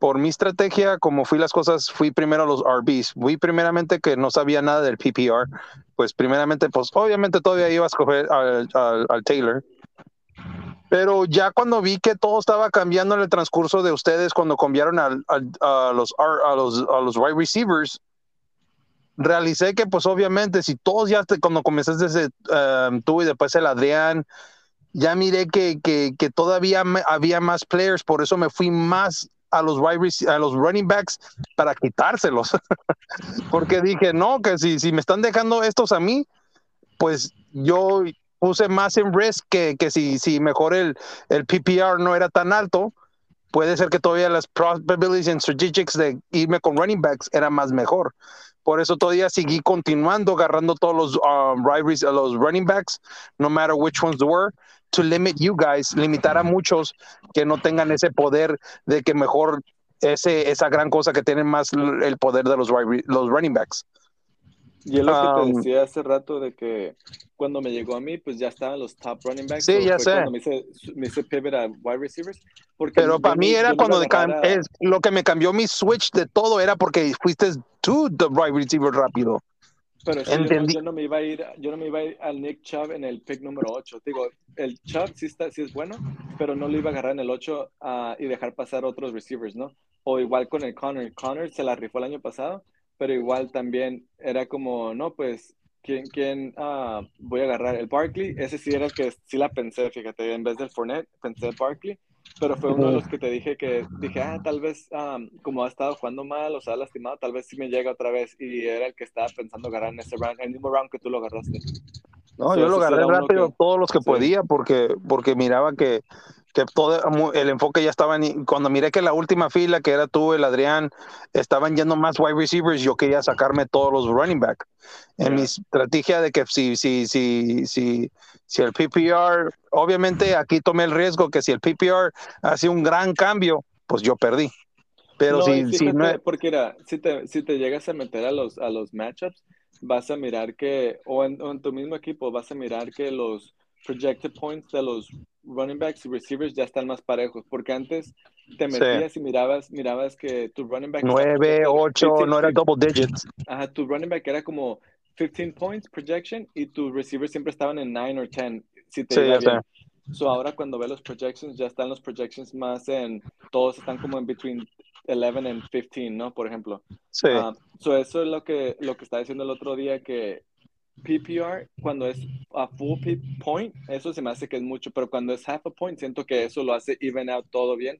Speaker 2: por mi estrategia, como fui las cosas, fui primero a los RBs. Fui primeramente que no sabía nada del PPR. Pues primeramente, pues obviamente todavía iba a escoger al, al- al Taylor. Pero ya cuando vi que todo estaba cambiando en el transcurso de ustedes, cuando cambiaron al- al- a, los, a, los, a los wide receivers, realicé que pues obviamente si todos ya, te- cuando comenzaste desde um, tú y después el Adrián, ya miré que, que, que todavía me- había más players, por eso me fui más a los, a los running backs para quitárselos. Porque dije, no, que si, si me están dejando estos a mí, pues yo puse más en risk que, que si, si mejor el, el PPR no era tan alto, puede ser que todavía las probabilities and strategics de irme con running backs era más mejor. Por eso todavía seguí continuando agarrando todos los, um, wide rec- los running backs, no matter which ones were, to limit you guys, limitar a muchos que no tengan ese poder de que mejor ese, esa gran cosa que tienen más el poder de los, los running backs.
Speaker 4: Y es lo que
Speaker 2: Um,
Speaker 4: te decía hace rato de que cuando me llegó a mí, pues ya estaban los top running backs.
Speaker 2: Sí, ya sé.
Speaker 4: Cuando me hice, me hice pivot a wide receivers. Porque
Speaker 2: Pero para mí era cuando de
Speaker 4: a-
Speaker 2: es lo que me cambió mi switch de todo era porque fuiste tú the right receiver rápido.
Speaker 4: Pero sí, yo no, yo no me iba a ir, yo no me iba a ir al Nick Chubb en el pick número 8. Digo, el Chubb sí, está, sí es bueno, pero no lo iba a agarrar en el 8 ah, y dejar pasar otros receivers, ¿no? O igual con el Connor. Connor se la rifó el año pasado, pero igual también era como, no, pues ¿quién, quién ah, voy a agarrar? El Barkley, ese sí era el que sí la pensé, fíjate, en vez del Fournette, pensé Barkley, pero fue uno de los que te dije que dije, ah, tal vez ah, como ha estado jugando mal o se ha lastimado, tal vez sí me llega otra vez y era el que estaba pensando agarrar en ese round, el mismo round que tú lo agarraste.
Speaker 2: No, yo lo agarré rápido
Speaker 4: que-
Speaker 2: todos los que
Speaker 4: sí.
Speaker 2: podía porque, porque miraba que, que todo el enfoque ya estaba en, cuando miré que la última fila que era tú, el Adrián, estaban yendo más wide receivers, yo quería sacarme todos los running back. En mi estrategia de que si, si, si, si, si el PPR, obviamente aquí tomé el riesgo que si el PPR hace un gran cambio, pues yo perdí. Pero
Speaker 4: no,
Speaker 2: si, si no,
Speaker 4: porque era, si te, si te llegas a meter a los, a los matchups, vas a mirar que, o en, o en tu mismo equipo, vas a mirar que los projected points de los running backs y receivers ya están más parejos, porque antes te
Speaker 2: Sí.
Speaker 4: metías y mirabas, mirabas que tu running back... está
Speaker 2: 9,
Speaker 4: projected
Speaker 2: 8,
Speaker 4: 15,
Speaker 2: no era
Speaker 4: 15,
Speaker 2: double digits.
Speaker 4: Ajá, tu running back era como 15 points projection y tus receivers siempre estaban en 9 o 10, si te
Speaker 2: Sí,
Speaker 4: iba bien. So ahora cuando ve los projections, ya están los projections más en, todos están como en between 11 and 15, ¿no? Por ejemplo.
Speaker 2: Sí.
Speaker 4: Ah, so eso es lo que, lo que estaba diciendo el otro día, que PPR, cuando es a full point, eso se me hace que es mucho, pero cuando es half a point, siento que eso lo hace even out todo bien.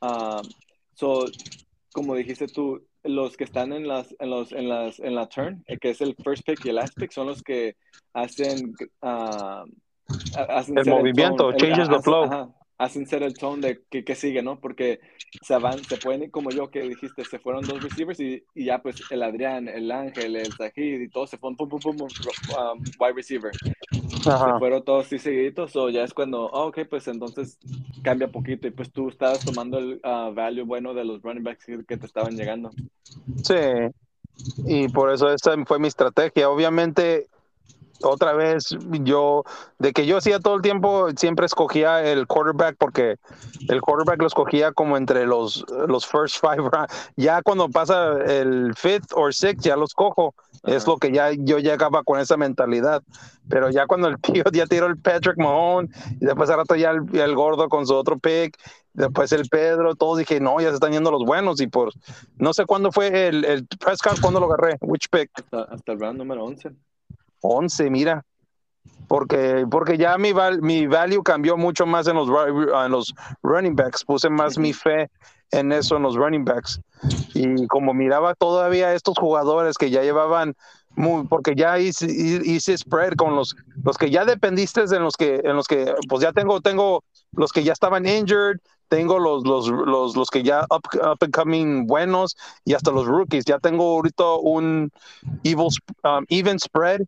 Speaker 4: Ah, so, como dijiste tú, los que están en las, en los, en las, en la turn, eh, que es el first pick y el last pick, son los que hacen, ha- hacen
Speaker 2: El movimiento,
Speaker 4: el-
Speaker 2: changes the flow.
Speaker 4: ajá, hacen ser el tone de que, que sigue, ¿no? Porque se van, se pueden ir como yo que dijiste, se fueron dos receivers y, y ya pues el Adrián, el Ángel, el Zahid y todos se fueron pum, pum, pum, um, wide receiver.
Speaker 2: Ajá.
Speaker 4: Se fueron todos así seguiditos, o ya es cuando, oh, ok, pues entonces cambia poquito y pues tú estabas tomando el uh, value bueno de los running backs que que te estaban llegando.
Speaker 2: Sí, y por eso esa fue mi estrategia. Obviamente, otra vez, yo, de que yo hacía todo el tiempo, siempre escogía el quarterback porque el quarterback lo escogía como entre los, los first five rounds. Ya cuando pasa el fifth or sixth, ya los cojo. Es lo que ya yo llegaba con esa mentalidad. Pero ya cuando el tío ya tiró el Patrick Mahone y después al rato ya el, el gordo con su otro pick, después el Pedro, todos dije, no, ya se están yendo los buenos. Y por no sé cuándo fue el, el Prescott, cuándo lo agarré, which pick,
Speaker 4: Hasta, hasta el round número 11.
Speaker 2: 11, mira. Porque, porque ya mi, val- mi value cambió mucho más en los, en los running backs. Puse más mi fe en eso, en los running backs. Y como miraba todavía estos jugadores que ya llevaban, muy, porque ya hice, hice spread con los, los que ya dependiste en los que, en los que, pues ya tengo, tengo los que ya estaban injured, tengo los, los, los, los que ya up, up and coming buenos y hasta los rookies. Ya tengo ahorita un evil, um, even spread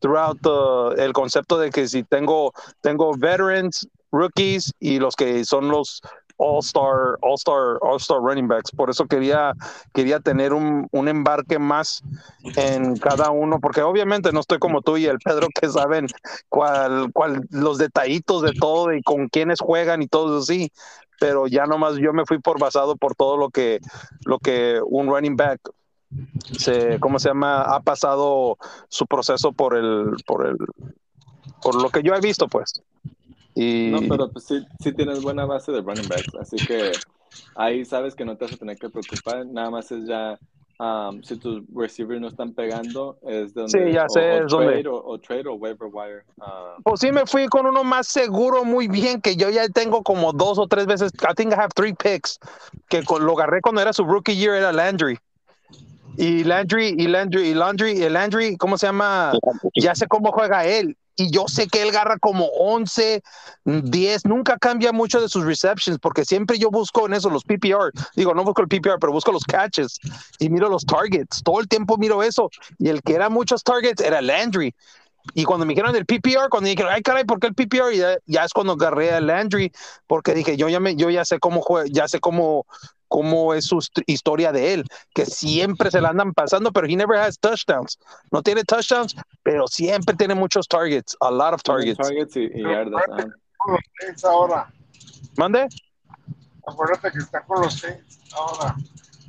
Speaker 2: throughout the- el concepto de que si tengo, tengo veterans, rookies y los que son los all-star, all-star, all-star running backs. Por eso quería, quería tener un, un embarque más en cada uno, porque obviamente no estoy como tú y el Pedro que saben cuál, cuál, los detallitos de todo y con quiénes juegan y todo así. Pero ya nomás yo me fui por basado por todo lo que, lo que un running back se, ¿cómo se llama? Ha pasado su proceso por el, por el, por lo que yo he visto, pues. Y
Speaker 4: No, pero pues sí, sí tienes buena base de running backs, así que ahí sabes que no te vas a tener que preocupar, nada más es ya um, si tus receivers no están pegando, es donde
Speaker 2: Sí, ya
Speaker 4: o,
Speaker 2: sé,
Speaker 4: o
Speaker 2: es donde-
Speaker 4: trade, o, o trade o waiver wire. um,
Speaker 2: pues sí me fui con uno más seguro muy bien, que yo ya tengo como dos o tres veces, I think I have three picks, que con- lo agarré cuando era su rookie year, era Landry. Y Landry, y Landry, y Landry, y Landry, ¿cómo se llama? ya sé cómo juega él. Y yo sé que él agarra como 11, 10, nunca cambia mucho de sus receptions, porque siempre yo busco en eso los PPR. Digo, no busco el PPR, pero busco los catches y miro los targets. Todo el tiempo miro eso. Y el que era muchos targets era Landry. Y cuando me dijeron del PPR, cuando dijeron, ay, caray, ¿por qué el PPR? Y ya, ya es cuando agarré a Landry, porque dije, yo ya, me, yo ya sé cómo juega, ya sé cómo, cómo es su hist- historia de él, que siempre se la andan pasando, pero he never has touchdowns. No tiene touchdowns, pero siempre tiene muchos targets, a lot of targets.
Speaker 4: targets y, y yardas. ajá.
Speaker 5: Con los Saints ahora.
Speaker 2: ¿Mande?
Speaker 5: Acuérdate que está con los Saints ahora.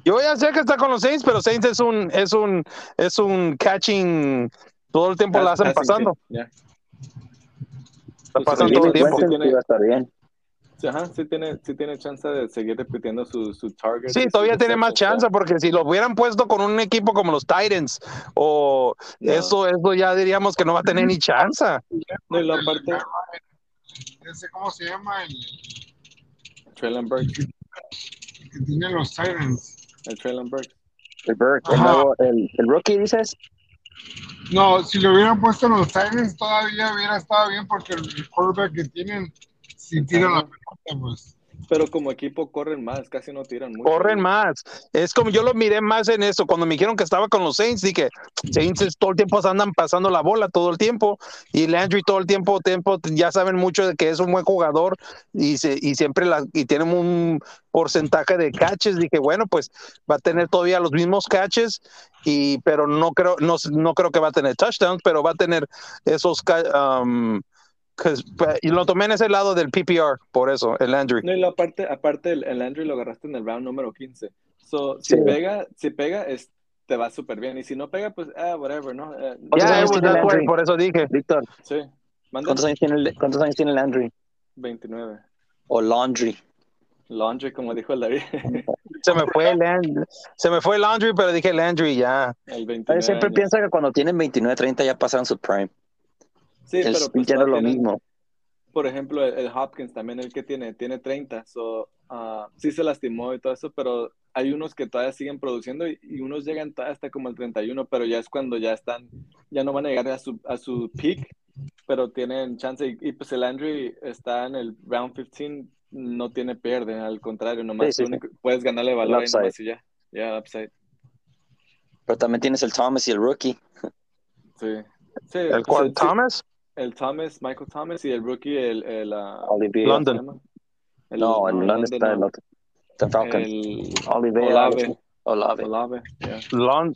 Speaker 2: Yo ya sé que está con los Saints, pero Saints es un, es un, es un catching, todo el tiempo la hacen
Speaker 4: Passing
Speaker 2: pasando.
Speaker 4: yeah.
Speaker 2: La
Speaker 4: Pues
Speaker 2: pasan todo el tiempo.
Speaker 4: sí, tiene-
Speaker 3: iba a estar bien.
Speaker 4: Sí, Ajá, sí tiene, sí tiene chance de seguir repitiendo su, su target.
Speaker 2: Sí, todavía tiene más chance porque si lo hubieran puesto con un equipo como los Titans o
Speaker 4: No.
Speaker 2: eso, eso ya diríamos que no va a tener ni chance.
Speaker 4: No, y la parte,
Speaker 5: Ese, ¿Cómo se llama? El,
Speaker 4: Traylon Burks,
Speaker 5: el que tiene los Titans.
Speaker 4: el Traylon.
Speaker 3: El Burke, el, nuevo- el, el rookie, dices.
Speaker 5: No, si lo hubieran puesto en los Titans todavía hubiera estado bien porque el quarterback que tienen si tira la pelota, pues.
Speaker 4: Pero como equipo corren más, casi no tiran mucho.
Speaker 2: Corren más. Es como yo lo miré más en eso. Cuando me dijeron que estaba con los Saints, dije, Saints es- todo el tiempo andan pasando la bola, todo el tiempo. Y Landry todo el tiempo, tiempo ya saben mucho de que es un buen jugador y, se, y siempre la, y tienen un porcentaje de catches. Dije, bueno, pues va a tener todavía los mismos catches, y, pero no creo, no, no creo que va a tener touchdowns, pero va a tener esos. um, y lo tomé en ese lado del PPR, por eso, el Landry.
Speaker 4: No, y la parte, aparte el, el Andrew lo agarraste en el round número 15. So, si
Speaker 3: Sí.
Speaker 4: pega, si pega, es, te va súper bien. Y si no pega, pues, ah, whatever, ¿no? Eh,
Speaker 3: ¿Cuántos
Speaker 2: Ya,
Speaker 3: años
Speaker 2: it was
Speaker 3: tiene
Speaker 2: that way,
Speaker 3: Landry?
Speaker 2: por eso dije.
Speaker 3: Víctor,
Speaker 4: sí.
Speaker 3: ¿cuántos años tiene, el- cuántos años tiene Landry?
Speaker 4: 29.
Speaker 3: O Laundry.
Speaker 4: Laundry, como dijo el David.
Speaker 2: Se me fue Landry, se me fue Landry, pero dije Landry ya.
Speaker 4: el 29
Speaker 3: Yo siempre
Speaker 4: años.
Speaker 3: pienso que cuando tienen 29, 30 ya pasaron su prime.
Speaker 4: Sí,
Speaker 3: el
Speaker 4: pero pues
Speaker 3: ya no es lo mismo.
Speaker 4: por ejemplo, el, el Hopkins también, el que tiene, tiene 30, so, ah, sí se lastimó y todo eso, pero hay unos que todavía siguen produciendo y, y unos llegan todavía hasta como el 31, pero ya es cuando ya están, ya no van a llegar a su, a su peak, pero tienen chance. Y, y, pues el Landry está en el round 15, no tiene pierde, al contrario, nomás
Speaker 3: Sí, sí,
Speaker 4: único- puedes ganarle valor ahí nomás y ya. Ya, upside.
Speaker 3: Pero también tienes el Thomas y el rookie.
Speaker 4: Sí. Sí,
Speaker 2: ¿El
Speaker 4: pues,
Speaker 2: cual
Speaker 4: sí,
Speaker 2: Thomas?
Speaker 4: El Thomas, Michael Thomas y el rookie, el, el, ah,
Speaker 3: Olivier.
Speaker 4: ¿cómo
Speaker 2: London.
Speaker 4: El-
Speaker 3: no, en London está el otro. Está en Falcons.
Speaker 4: El
Speaker 3: Olivier.
Speaker 4: Olave.
Speaker 3: Olave.
Speaker 4: Olave, yeah.
Speaker 2: Lon-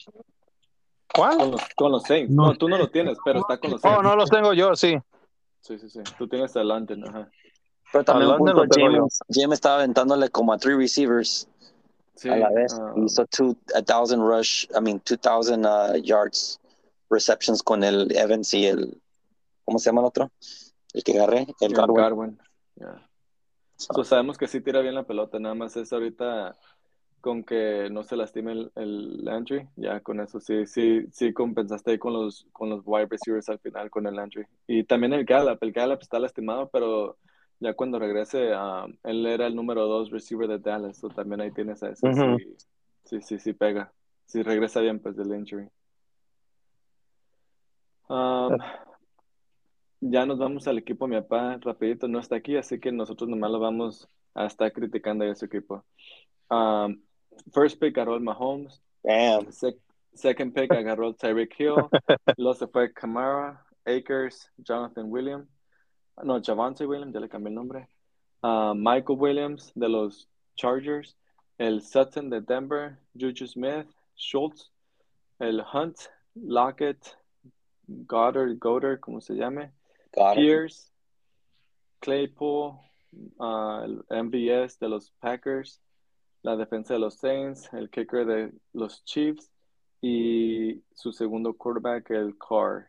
Speaker 2: ¿Cuál?
Speaker 4: Con los, con los Saints.
Speaker 5: No.
Speaker 4: No. tú no lo tienes, pero está con los Saints.
Speaker 2: Oh, no los tengo yo, sí.
Speaker 4: Sí, sí, sí. Tú tienes a London, ajá.
Speaker 3: Pero también
Speaker 2: A
Speaker 3: un
Speaker 2: London
Speaker 3: punto. James, James estaba aventándole como a three receivers
Speaker 4: Sí,
Speaker 3: a la vez.
Speaker 4: ah,
Speaker 3: Hizo two, a thousand rush, I mean, 2000 uh, yards receptions con el Evans y el, ¿cómo se llama el otro? El que agarré, el
Speaker 4: el
Speaker 3: Godwin.
Speaker 4: Garwin, yeah. So, sabemos que sí tira bien la pelota, nada más es ahorita con que no se lastime el, el Landry, ya con eso sí, sí, sí compensaste ahí con los, con los wide receivers al final con el Landry. Y también el Gallup, el Gallup está lastimado, pero ya cuando regrese, ah, él era el número dos receiver de Dallas, so también ahí tienes a sí, sí, sí, sí pega. Si regresa bien, pues del injury. Um, ya nos vamos al equipo. Mi papá, rapidito, no está aquí, así que nosotros nomás lo vamos a estar criticando a su equipo. Um, first pick agarró el Mahomes.
Speaker 3: Damn.
Speaker 4: Sec- second pick agarró Tyreek Hill. Luego se fue Kamara, Akers, Jonathan Williams. No, Javante Williams, ya le cambié el nombre. Uh, Michael Williams de los Chargers. El Sutton de Denver. Juju Smith, Schultz. El Hunt, Lockett, Goddard, Goddard, como se llame.
Speaker 3: Got.
Speaker 4: Pierce, Claypool, uh, el MVS de los Packers, la defensa de los Saints, el kicker de los Chiefs y su segundo quarterback, el Carr.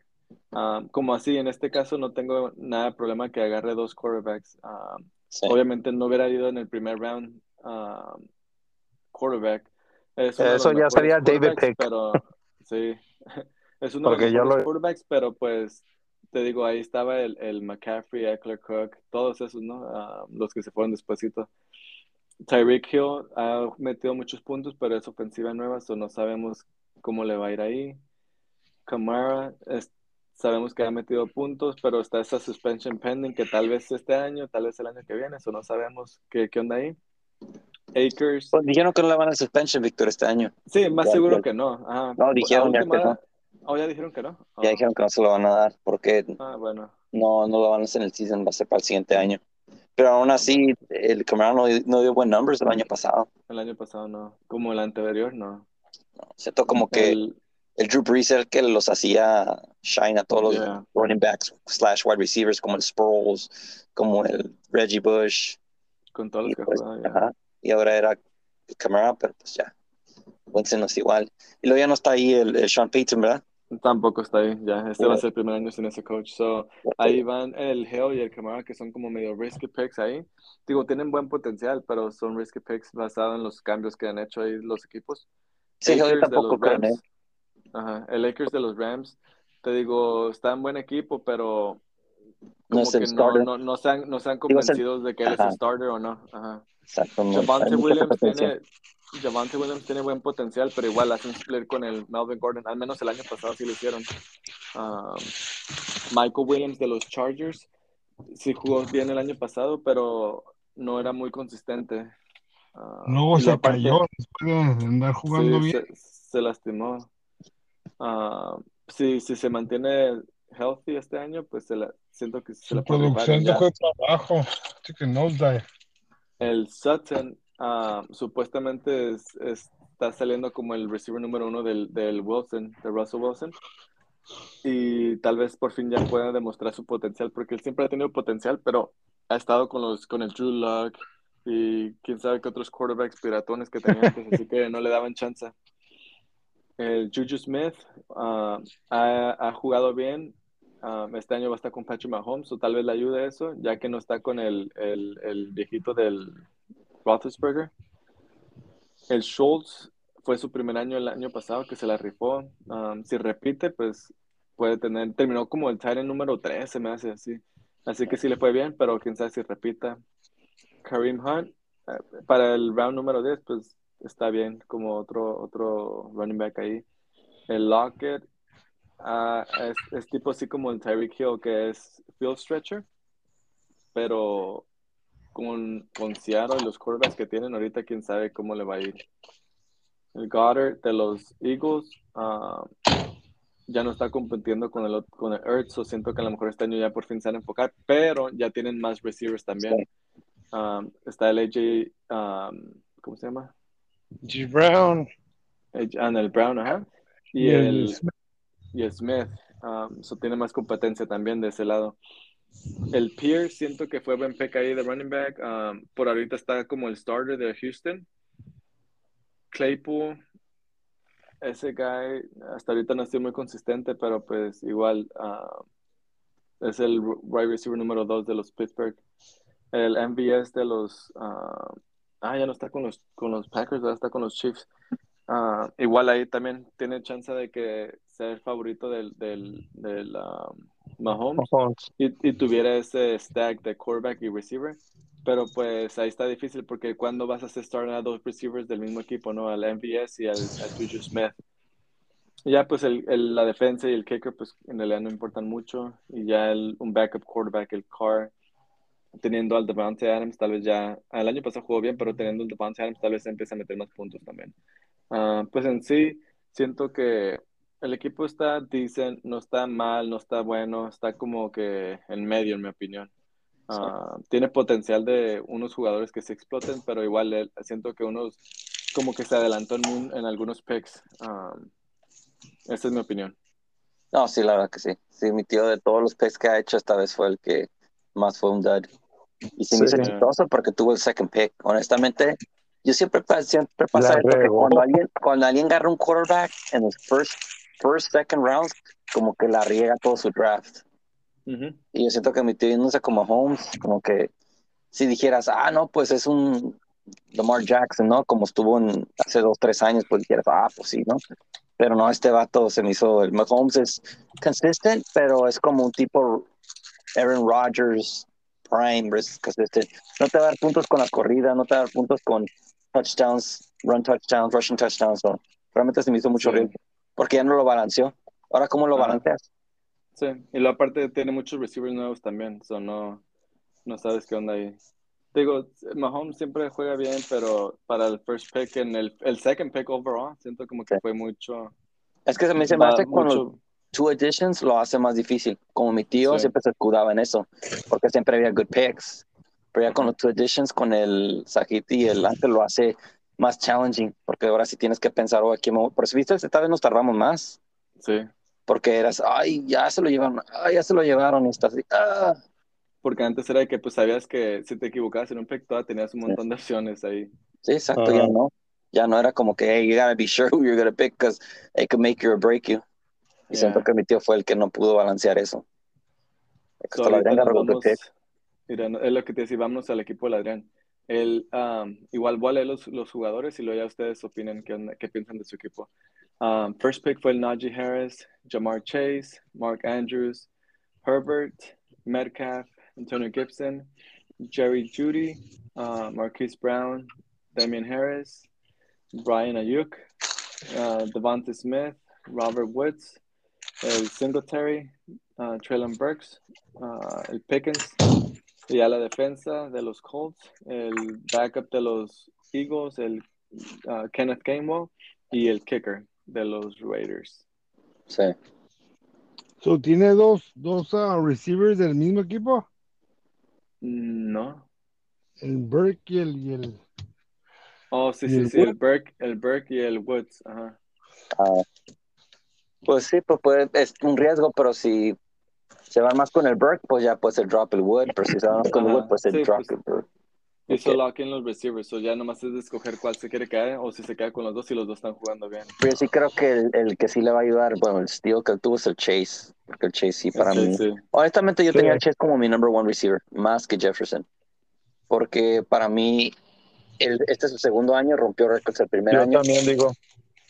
Speaker 4: Um, como así, en este caso no tengo nada de problema que agarre dos quarterbacks. Um,
Speaker 3: Sí.
Speaker 4: Obviamente no hubiera ido en el primer round um, quarterback. Es
Speaker 2: Eso ya sería David
Speaker 4: quarterbacks,
Speaker 2: Pick.
Speaker 4: Pero sí, es uno
Speaker 2: Porque
Speaker 4: de los
Speaker 2: lo-
Speaker 4: quarterbacks, pero pues te digo, ahí estaba el, el McCaffrey, Eckler Cook, todos esos, ¿no? Ah, los que se fueron despuesito. Tyreek Hill ha metido muchos puntos, pero es ofensiva nueva, so no sabemos cómo le va a ir ahí. Kamara, es- sabemos que ha metido puntos, pero está esa suspension pending que tal vez este año, tal vez el año que viene, eso no sabemos qué, qué onda ahí. Akers,
Speaker 3: Pues dijeron que no le van a suspension, Víctor, este año.
Speaker 4: sí, más
Speaker 3: Ya,
Speaker 4: seguro
Speaker 3: ya.
Speaker 4: que no. Ajá.
Speaker 3: No, dijeron ya que no.
Speaker 4: Oh, ya dijeron que no.
Speaker 3: Ya
Speaker 4: Oh.
Speaker 3: dijeron que no se lo van a dar porque
Speaker 4: Ah, bueno.
Speaker 3: no, no lo van a hacer en el season, va a ser para el siguiente año. Pero aún así, el Camara no, no dio buen numbers el año pasado.
Speaker 4: El año pasado no. Como el anterior, no.
Speaker 3: ¿no? Siento como que
Speaker 4: El,
Speaker 3: el Drew Brees el que los hacía shine a todos los
Speaker 4: Yeah.
Speaker 3: running backs slash wide receivers como el Sproles, como el Reggie Bush.
Speaker 4: con todos los que
Speaker 3: pues,
Speaker 4: jugaban, ya.
Speaker 3: ajá, y ahora era Camara, pero pues ya. Winston no es igual. Y luego ya no está ahí el, el Sean Payton, ¿verdad?
Speaker 4: Tampoco está ahí, ya. Este va a ser el primer año sin ese coach. So, ahí van el Geo y el Camara, que son como medio risky picks ahí. Digo, tienen buen potencial, pero son risky picks basados en los cambios que han hecho ahí los equipos.
Speaker 3: Sí,
Speaker 4: Akers de
Speaker 3: tampoco
Speaker 4: los
Speaker 3: creo él.
Speaker 4: Ajá, el Lakers de los Rams, te digo, está en buen equipo, pero
Speaker 3: No
Speaker 4: como
Speaker 3: el
Speaker 4: que no, no, no se han, no se han
Speaker 3: es el-
Speaker 4: convencidos de que él es el starter o no. Ajá.
Speaker 3: Exacto, no,
Speaker 4: Javante Williams tiene, Javante Williams tiene buen potencial, pero igual hacen split con el Melvin Gordon. Al menos el año pasado sí lo hicieron. Um, Michael Williams de los Chargers sí jugó bien el año pasado, pero no era muy consistente. Uh,
Speaker 5: Luego se
Speaker 4: aparte-
Speaker 5: cayó después de andar jugando
Speaker 4: sí,
Speaker 5: bien.
Speaker 4: Se, se lastimó. Uh, si, si se mantiene healthy este año, pues se la, siento que se la puede
Speaker 5: producción dejó para abajo. Así que nosedive.
Speaker 4: El Sutton ah, supuestamente es- es- está saliendo como el receiver número uno del, del Wilson, de Russell Wilson. Y tal vez por fin ya pueda demostrar su potencial, porque él siempre ha tenido potencial, pero ha estado con los con el Drew Lock y quién sabe qué otros quarterbacks piratones que tenía antes, así que no le daban chance. El Juju Smith ah, ha, ha jugado bien. ah, este año va a estar con Patrick Mahomes, o tal vez le ayude eso, ya que no está con el, el, el viejito del Roethlisberger. El Schultz fue su primer año el año pasado que se la rifó. Um, si repite, pues puede tener, terminó como el Titan número 3, se me hace así. Así que sí le fue bien, pero quién sabe si repita. Kareem Hunt, eh, para el round número 10, pues está bien como otro, otro running back ahí. El Lockett ah, es, es tipo así como el Tyreek Hill, que es field stretcher, pero con, con Seattle y los quarterbacks que tienen ahorita, quién sabe cómo le va a ir. El Goddard de los Eagles ah, ya no está compitiendo con el, con el Ertz, o siento que a lo mejor este año ya por fin se van a enfocar, pero ya tienen más receivers también. Um, está el AJ, um, ¿cómo se llama?
Speaker 5: G. Brown.
Speaker 4: Ah, el Brown, ajá. Y,
Speaker 5: Y el
Speaker 4: el,
Speaker 5: Smith.
Speaker 4: y el Smith, um, so tiene más competencia también de ese lado. El Pierce, siento que fue buen pick ahí de running back. um, por ahorita está como el starter de Houston. Claypool, ese guy, hasta ahorita no ha sido muy consistente, pero pues igual ah, es el wide receiver número 2 de los Pittsburgh. El MVS de los. ah, ah, ya no está con los, con los Packers, ahora está con los Chiefs. Ah, igual ahí también tiene chance de que sea el favorito del, del, del ah, Mahomes
Speaker 3: Mahomes.
Speaker 4: y, y tuviera ese stack de quarterback y receiver. Pero pues ahí está difícil porque cuando vas a hacer starting a dos receivers del mismo equipo, ¿no? Al MVS y al, al Juju Smith. Y ya pues el, el- la defensa y el kicker pues en realidad no importan mucho. Y ya el, un backup quarterback, el Carr, teniendo al Devante Adams, tal vez ya, el año pasado jugó bien, pero teniendo el Devante Adams tal vez empieza a meter más puntos también. Ah, pues en sí, siento que el equipo está decent, no está mal, no está bueno, está como que en medio, en mi opinión. Ah, tiene potencial de unos jugadores que se exploten, pero igual él- siento que unos como que se adelantó en, un- en algunos picks. Ah, esa es mi opinión.
Speaker 3: No, sí, la verdad que sí. Sí, mi tío de todos los picks que ha hecho, esta vez fue el que más fue un dud. Y se me hizo
Speaker 2: Sí.
Speaker 3: chistoso porque tuvo el second pick. Honestamente, yo siempre, siempre pasa esto que cuando alguien, cuando alguien agarra un quarterback en los first, first, second rounds, como que la riega todo su draft. Y yo siento que mi tío yéndose como Holmes, como que si dijeras, ah, no, pues es un Lamar Jackson, ¿no? Como estuvo en, hace dos, tres años, pues dijeras, ah, pues sí, ¿no? Pero no, este vato se me hizo, el Mahomes es consistent, pero es como un tipo Aaron Rodgers, prime, consistent. No te va a dar puntos con la corrida, no te va a dar puntos con touchdowns, run touchdowns, rushing touchdowns, no. Realmente se me hizo mucho
Speaker 4: Sí.
Speaker 3: riesgo, porque ya no lo balanceó. Ahora, ¿cómo lo
Speaker 4: Ajá.
Speaker 3: balanceas?
Speaker 4: Sí, y lo aparte tiene muchos receivers nuevos también, so no, no sabes qué onda ahí. Digo, Mahomes siempre juega bien, pero para el first pick, en el, el second pick overall, siento como que
Speaker 3: Sí.
Speaker 4: fue mucho.
Speaker 3: Es que se me, se me hace con los
Speaker 4: mucho
Speaker 3: two editions lo hace más difícil. Como mi tío
Speaker 4: Sí.
Speaker 3: siempre se escudaba en eso, porque siempre había good picks. Pero ya con los two editions, con el Sajiti y el Ángel lo hace más challenging, porque ahora sí tienes que pensar, oh, aquí me voy. Por eso, viste, esta vez nos tardamos más,
Speaker 4: sí,
Speaker 3: porque eras, ay, ya se lo llevaron, ay, ya se lo llevaron, y estás así, ah.
Speaker 4: porque antes era de que pues sabías que si te equivocabas en un pick, todavía tenías un montón de opciones ahí.
Speaker 3: Sí, exacto,
Speaker 2: Ajá.
Speaker 3: ya no. Ya no era como que, hey, you gotta be sure who you're gonna pick, because it could make you or break you. Y siento
Speaker 4: Yeah.
Speaker 3: que mi tío fue el que no pudo balancear eso.
Speaker 4: So,
Speaker 3: good
Speaker 4: vamos- mira, es lo que te decía, vámonos al equipo del Adrián. El, um, igual voy a leer los, los jugadores y luego ya ustedes opinan qué, qué piensan de su equipo. Um, first pick fue el Najee Harris, Jamar Chase, Mark Andrews, Herbert, Metcalf, Antonio Gibson, Jerry Judy, uh, Marquise Brown, Damian Harris, Brian Ayuk, uh, Smith, Robert Woods, el Singletary, uh, Traylon Burks, uh, el Pickens, y a la defensa de los Colts, el backup de los Eagles, el uh, Kenneth Gainwell, y el kicker de los Raiders.
Speaker 3: Sí.
Speaker 5: So, ¿Tiene dos, dos ah, receivers del mismo equipo?
Speaker 4: No.
Speaker 5: El Burke y el, y el-
Speaker 4: Oh, sí,
Speaker 5: ¿Y
Speaker 4: sí,
Speaker 5: el
Speaker 4: sí, el? Burke, el Burke y el Woods. Ajá.
Speaker 3: Ah, pues sí, pues puede- es un riesgo, pero si se van más con el Burke, pues ya puede ser drop el Wood, pero si se van más con el Wood, pues el
Speaker 4: sí,
Speaker 3: drop
Speaker 4: pues,
Speaker 3: el Burke.
Speaker 4: Hizo
Speaker 3: Ok.
Speaker 4: lock en los receivers, so ya nomás es de escoger cuál se quiere caer o si se queda con los dos y los dos están jugando bien.
Speaker 3: Pero yo sí creo que el, el que sí le va a ayudar, bueno, el steal que tuvo es el Chase, porque el Chase sí para
Speaker 4: Sí,
Speaker 3: mí.
Speaker 4: sí.
Speaker 3: Honestamente, yo
Speaker 5: Sí.
Speaker 3: tenía a Chase como mi number one receiver, más que Jefferson. Porque para mí, el- este es su segundo año, rompió récords el primer
Speaker 2: Yo
Speaker 3: año.
Speaker 2: también digo.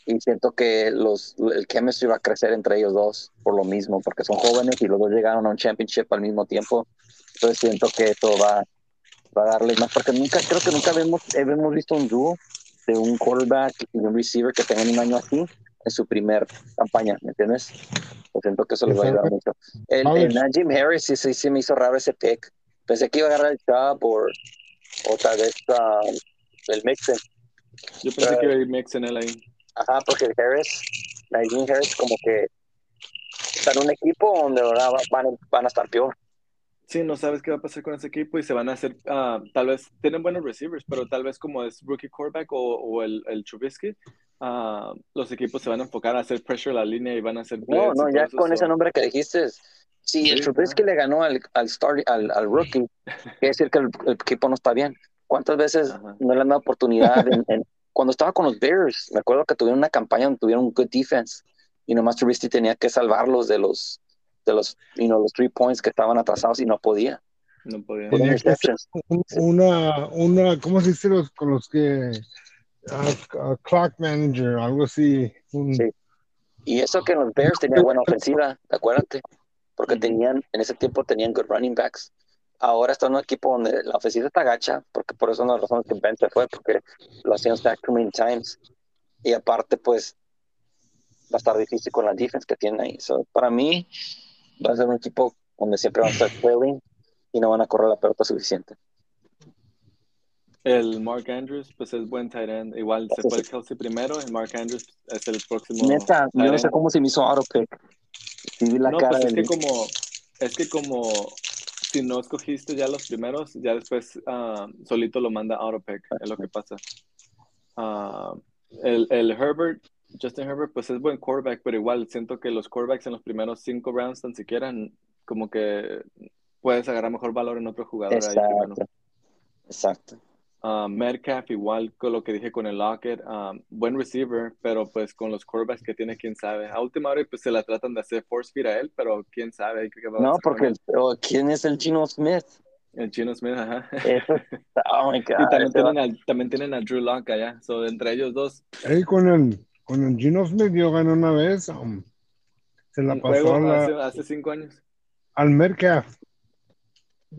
Speaker 3: Y siento que los, el chemistry va a crecer entre ellos dos por lo mismo, porque son jóvenes y los dos llegaron a un championship al mismo tiempo. Entonces siento que esto va, va a darles más, porque nunca, creo que nunca hemos, hemos visto un dúo de un quarterback y un receiver que tengan un año así en su primer campaña, ¿me entiendes? Yo siento que eso les va a ayudar mucho. El, el Najim Harris sí, sí, sí me hizo raro ese pick. Pensé que iba a agarrar el Chubb o, o tal vez um, el Mixon.
Speaker 4: Yo pensé que iba a ir Mix en él ahí.
Speaker 3: Ajá, porque el Harris, Najee Harris, como que está en un equipo donde ahora va- van, van a estar peor.
Speaker 4: Sí, no sabes qué va a pasar con ese equipo y se van a hacer, ah, tal vez tienen buenos receivers, pero tal vez como es rookie quarterback o, o el, el Trubisky, ah, los equipos se van a enfocar a hacer pressure a la línea y van a hacer
Speaker 3: No, no, ya
Speaker 4: eso,
Speaker 3: con
Speaker 4: so-
Speaker 3: ese nombre que dijiste, si el
Speaker 4: Sí,
Speaker 3: Trubisky le ganó al, al, start, al, al rookie, quiere decir que el, el equipo no está bien. ¿Cuántas veces
Speaker 4: Ajá.
Speaker 3: no le han dado oportunidad? en- en- cuando estaba con los Bears, me acuerdo que tuvieron una campaña donde tuvieron un good defense y nomás Trubisky tenía que salvarlos de los de los, you know, los three points que estaban atrasados y no podía.
Speaker 4: No podía.
Speaker 5: Tenía una, una, ¿cómo se dice los, con los que ah, ah, clock manager, algo así? Un,
Speaker 3: Sí. Y eso que los Bears tenían buena ofensiva, acuérdate, porque tenían, en ese tiempo tenían good running backs. Ahora está en un equipo donde la ofensiva está gacha, porque por eso una de las razones que Ben se fue, porque lo hacían stack too many times. Y aparte, pues, va a estar difícil con la defense que tienen ahí. So, para mí, va a ser un equipo donde siempre van a estar trailing y no van a correr la pelota suficiente.
Speaker 4: El Mark Andrews, pues es buen tight end. Igual se
Speaker 3: Ese
Speaker 4: fue el
Speaker 3: sí.
Speaker 4: Kelsey primero y Mark Andrews es el próximo.
Speaker 3: Neta, yo no sé cómo se me hizo auto pick. Sí la
Speaker 4: No,
Speaker 3: cara
Speaker 4: pues es que como, es que como si no escogiste ya los primeros, ya después ah, solito lo manda AutoPick, es lo que pasa. Ah, el, el Herbert, Justin Herbert, pues es buen quarterback, pero igual siento que los quarterbacks en los primeros cinco rounds tan siquiera como que puedes agarrar mejor valor en otro jugador ahí primero.
Speaker 3: Exacto.
Speaker 4: Metcalf, igual con lo que dije con el Lockett, ah, buen receiver, pero pues con los quarterbacks que tiene, quién sabe. A última hora pues se la tratan de hacer force feed a él, pero quién sabe qué va a
Speaker 3: No, porque oh, ¿quién es el Gino Smith?
Speaker 4: El Chino Smith, ajá.
Speaker 3: Eso, oh my God.
Speaker 4: y también tienen, al- también tienen a Drew Lock allá. So, entre ellos dos,
Speaker 5: Ahí con el, con el Gino Smith yo gané una vez. um, se la pasó
Speaker 4: juego
Speaker 5: a la-
Speaker 4: hace, hace cinco años.
Speaker 5: al Metcalf.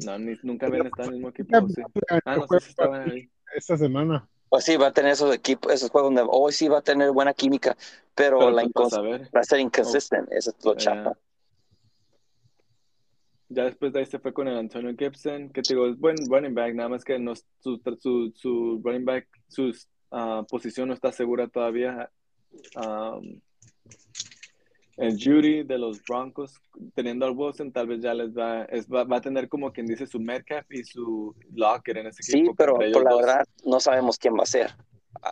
Speaker 4: No, ni- nunca habían estado en el mismo equipo. ¿o sí? Ah, no sé si estaban ahí.
Speaker 5: Esta semana.
Speaker 3: Pues sí, va a tener esos equipos, esos juegos donde hoy sí va a tener buena química, pero,
Speaker 4: Pero
Speaker 3: la va a ser inconsistent. Eso es lo
Speaker 4: Ya.
Speaker 3: chafa.
Speaker 4: Ya después de ahí se fue con el Antonio Gibson, que te digo, es buen running back, nada más que no, su, su, su running back, su ah, posición no está segura todavía. Um, el Judy de los Broncos, teniendo al Wilson, tal vez ya les va, es, va, va a tener como quien dice su Metcalf y su Locker en ese
Speaker 3: Sí,
Speaker 4: equipo.
Speaker 3: pero
Speaker 4: entre
Speaker 3: por
Speaker 4: ellos
Speaker 3: la
Speaker 4: dos.
Speaker 3: verdad no sabemos quién va a ser.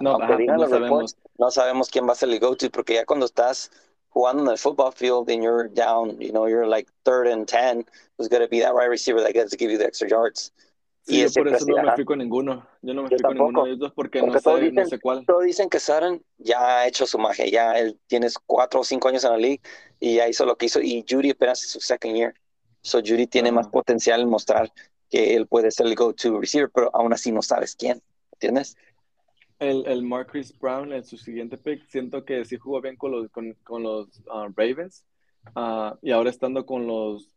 Speaker 4: No,
Speaker 3: Aunque
Speaker 4: ajá,
Speaker 3: digan
Speaker 4: no
Speaker 3: los reports,
Speaker 4: sabemos.
Speaker 3: no sabemos quién va a ser el go-to, porque ya cuando estás jugando en el football field and you're down, you know, you're like third and ten, who's going to be that right receiver that gets to give you the extra yards.
Speaker 4: Sí,
Speaker 3: Y
Speaker 4: yo por eso no me fui con ninguno. Yo no me
Speaker 3: Yo
Speaker 4: fui con ninguno
Speaker 3: tampoco.
Speaker 4: de ellos dos porque
Speaker 3: Porque
Speaker 4: no sé, no
Speaker 3: dicen-
Speaker 4: sé cuál.
Speaker 3: Todos dicen que Sutton ya ha hecho su magia, ya él tienes cuatro o cinco años en la league y ya hizo lo que hizo. Y Judy apenas es su second year. So Judy tiene
Speaker 4: Ajá.
Speaker 3: más potencial en mostrar que él puede ser el go-to receiver, pero aún así no sabes quién. ¿Entiendes?
Speaker 4: El, el Marcus Brown en su siguiente pick, siento que sí jugó bien con los, con, con los ah, Ravens. Ah, y ahora estando con los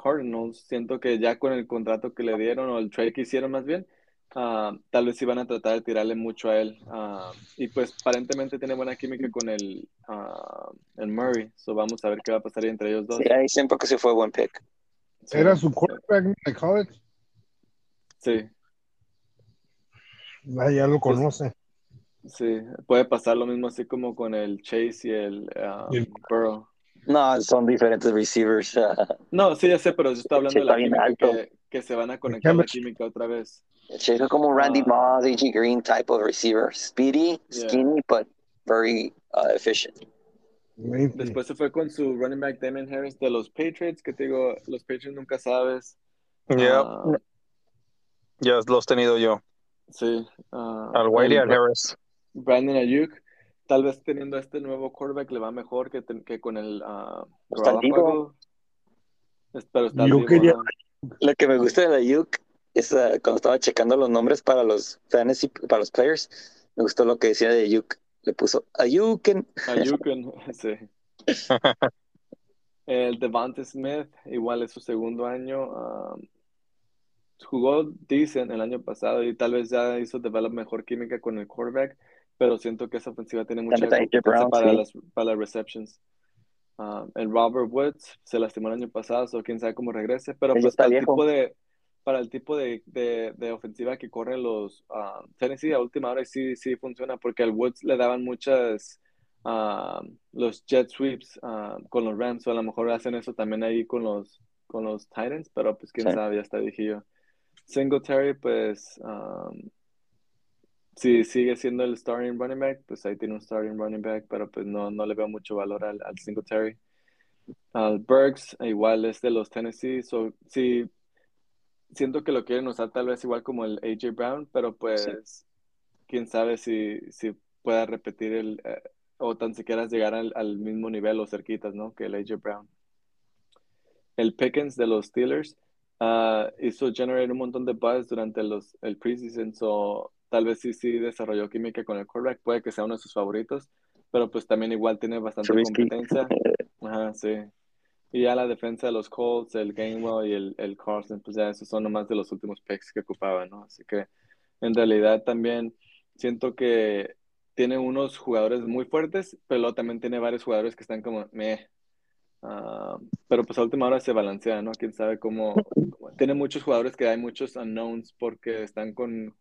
Speaker 4: Cardinals, siento que ya con el contrato que le dieron o el trade que hicieron más bien, ah, tal vez iban a tratar de tirarle mucho a él. Ah, y pues aparentemente tiene buena química con el, ah, el Murray. So vamos a ver qué va a pasar ahí entre ellos dos.
Speaker 3: Sí, ahí siempre que sí fue buen pick.
Speaker 4: Sí,
Speaker 5: Era su quarterback de college.
Speaker 4: Sí,
Speaker 5: Ah, ya lo conoce.
Speaker 4: sí. Puede pasar lo mismo así como con el Chase y el
Speaker 5: Y el-
Speaker 4: Burrow.
Speaker 3: No, son diferentes receivers.
Speaker 4: No, sí, ya sé, pero yo estoy hablando de la química
Speaker 3: alto.
Speaker 4: que, que se van a conectar la química otra vez.
Speaker 3: Es como Randy
Speaker 4: Ah.
Speaker 3: Moss, AJ Green type of receiver. Speedy,
Speaker 4: Yeah.
Speaker 3: skinny, but very uh, efficient.
Speaker 4: Después se fue con su running back Damon Harris de los Patriots, que te digo, los Patriots nunca sabes.
Speaker 2: Yeah,
Speaker 4: Ah,
Speaker 2: ya los he tenido yo.
Speaker 4: sí. ah,
Speaker 2: Al Whitey y
Speaker 4: el
Speaker 2: al
Speaker 4: Bra-
Speaker 2: Harris.
Speaker 4: Brandon Ayuk, tal vez teniendo este nuevo quarterback le va mejor que, ten- que con el uh,
Speaker 3: Está.
Speaker 4: Pero
Speaker 5: Yo quería-
Speaker 4: ajá.
Speaker 3: Lo que me gusta de la Yuk es ah, cuando estaba checando los nombres para los fantasy, para los players, me gustó lo que decía de Yuk. Le puso Ayuken.
Speaker 4: Ayuk, en- sí. El Devante Smith, igual es su segundo año. um, jugó decent el año pasado y tal vez ya hizo develop mejor química con el quarterback, pero siento que esa ofensiva tiene mucha
Speaker 3: Brown,
Speaker 4: para,
Speaker 3: sí.
Speaker 4: las, para las receptions. Um, el Robert Woods se lastimó el año pasado, o quién sabe cómo regrese, pero
Speaker 3: ya
Speaker 4: pues
Speaker 3: está
Speaker 4: para el tipo de para el tipo de, de, de ofensiva que corren los um, Tennessee a última hora sí, sí funciona porque al Woods le daban muchas um, los jet sweeps um, con los Rams o a lo mejor hacen eso también ahí con los con los Titans, pero pues quién
Speaker 3: Sí.
Speaker 4: sabe, ya está viejillo. Singletary, pues um, si sigue siendo el starting running back, pues ahí tiene un starting running back, pero pues no, no le veo mucho valor al, al Singletary. Al Burks, igual es de los Tennessee, so, sí, siento que lo quieren usar tal vez igual como el AJ Brown, pero pues quién sabe si, si pueda repetir el, eh, o tan siquiera llegar al, al mismo nivel o cerquitas, ¿no? Que el AJ Brown. El Pickens de los Steelers ah, hizo generar un montón de buzz durante los, el preseason, so tal vez sí, sí desarrolló química con el quarterback, puede que sea uno de sus favoritos, pero pues también igual tiene bastante
Speaker 3: Trubisky.
Speaker 4: competencia. Ajá, sí. Y ya la defensa de los Colts, el Gainwell y el, el Carlson, pues ya esos son nomás de los últimos picks que ocupaban, ¿no? Así que en realidad también siento que tiene unos jugadores muy fuertes, pero también tiene varios jugadores que están como, meh. Ah, pero pues a última hora se balancea, ¿no? Quién sabe cómo- Tiene muchos jugadores que hay muchos unknowns porque están con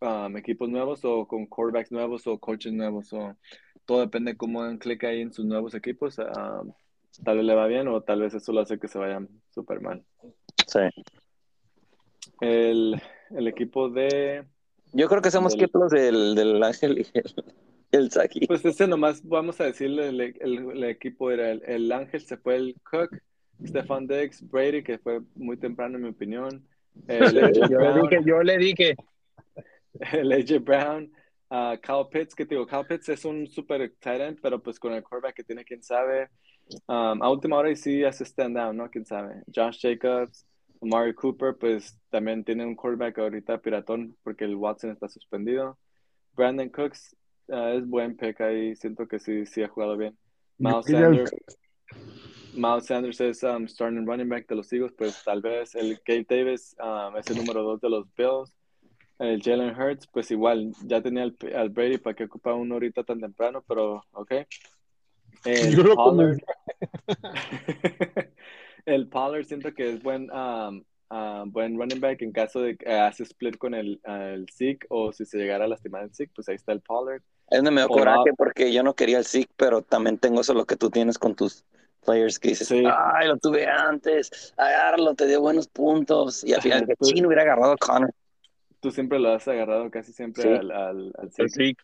Speaker 4: um, equipos nuevos o con quarterbacks nuevos o coaches nuevos. O todo depende cómo dan clic ahí en sus nuevos equipos. ah, tal vez le va bien o tal vez eso lo hace que se vayan súper mal.
Speaker 3: Sí.
Speaker 4: El, el equipo de.
Speaker 3: Yo creo que somos equipos del, del Ángel y el, el Saki.
Speaker 4: Pues ese nomás, vamos a decirle, el, el- el equipo era el, el Ángel, se fue el Cook, Stefan Diggs, Brady, que fue muy temprano en mi opinión, el AJ
Speaker 2: Yo le dije, yo le dije.
Speaker 4: el AJ Brown, ah, Kyle Pitts, que te digo, Kyle Pitts es un super tight end, pero pues con el quarterback que tiene, quién sabe. Um, a última hora y sí hace stand down, ¿no? Quién sabe. Josh Jacobs, Amari Cooper, pues también tiene un quarterback ahorita piratón porque el Watson está suspendido. Brandon Cooks ah, es buen pick ahí, siento que sí, sí ha jugado bien. Miles Sanders, Miles Sanders es um, starting running back de los Eagles, pues tal vez el Gabe Davis um, es el número dos de los Bills. El Jalen Hurts, pues igual, ya tenía al, al Brady para que ocupa uno ahorita tan temprano, pero ok. El
Speaker 5: Yo
Speaker 4: Pollard, el Pollard siento que es buen, um, ah, buen running back en caso de que hace split con el, el Zeke o si se llegara a lastimar el Zeke, pues ahí está el Pollard.
Speaker 3: Es me dio
Speaker 4: O
Speaker 3: coraje porque yo no quería el SIC, pero también tengo eso lo que tú tienes con tus players que dices,
Speaker 4: Sí.
Speaker 3: ay, lo tuve antes, agárralo, te dio buenos puntos. Y al final, que chino hubiera agarrado a Connor.
Speaker 4: Tú siempre lo has agarrado casi siempre
Speaker 3: Sí.
Speaker 4: al, al, al Zeke.
Speaker 2: Sí.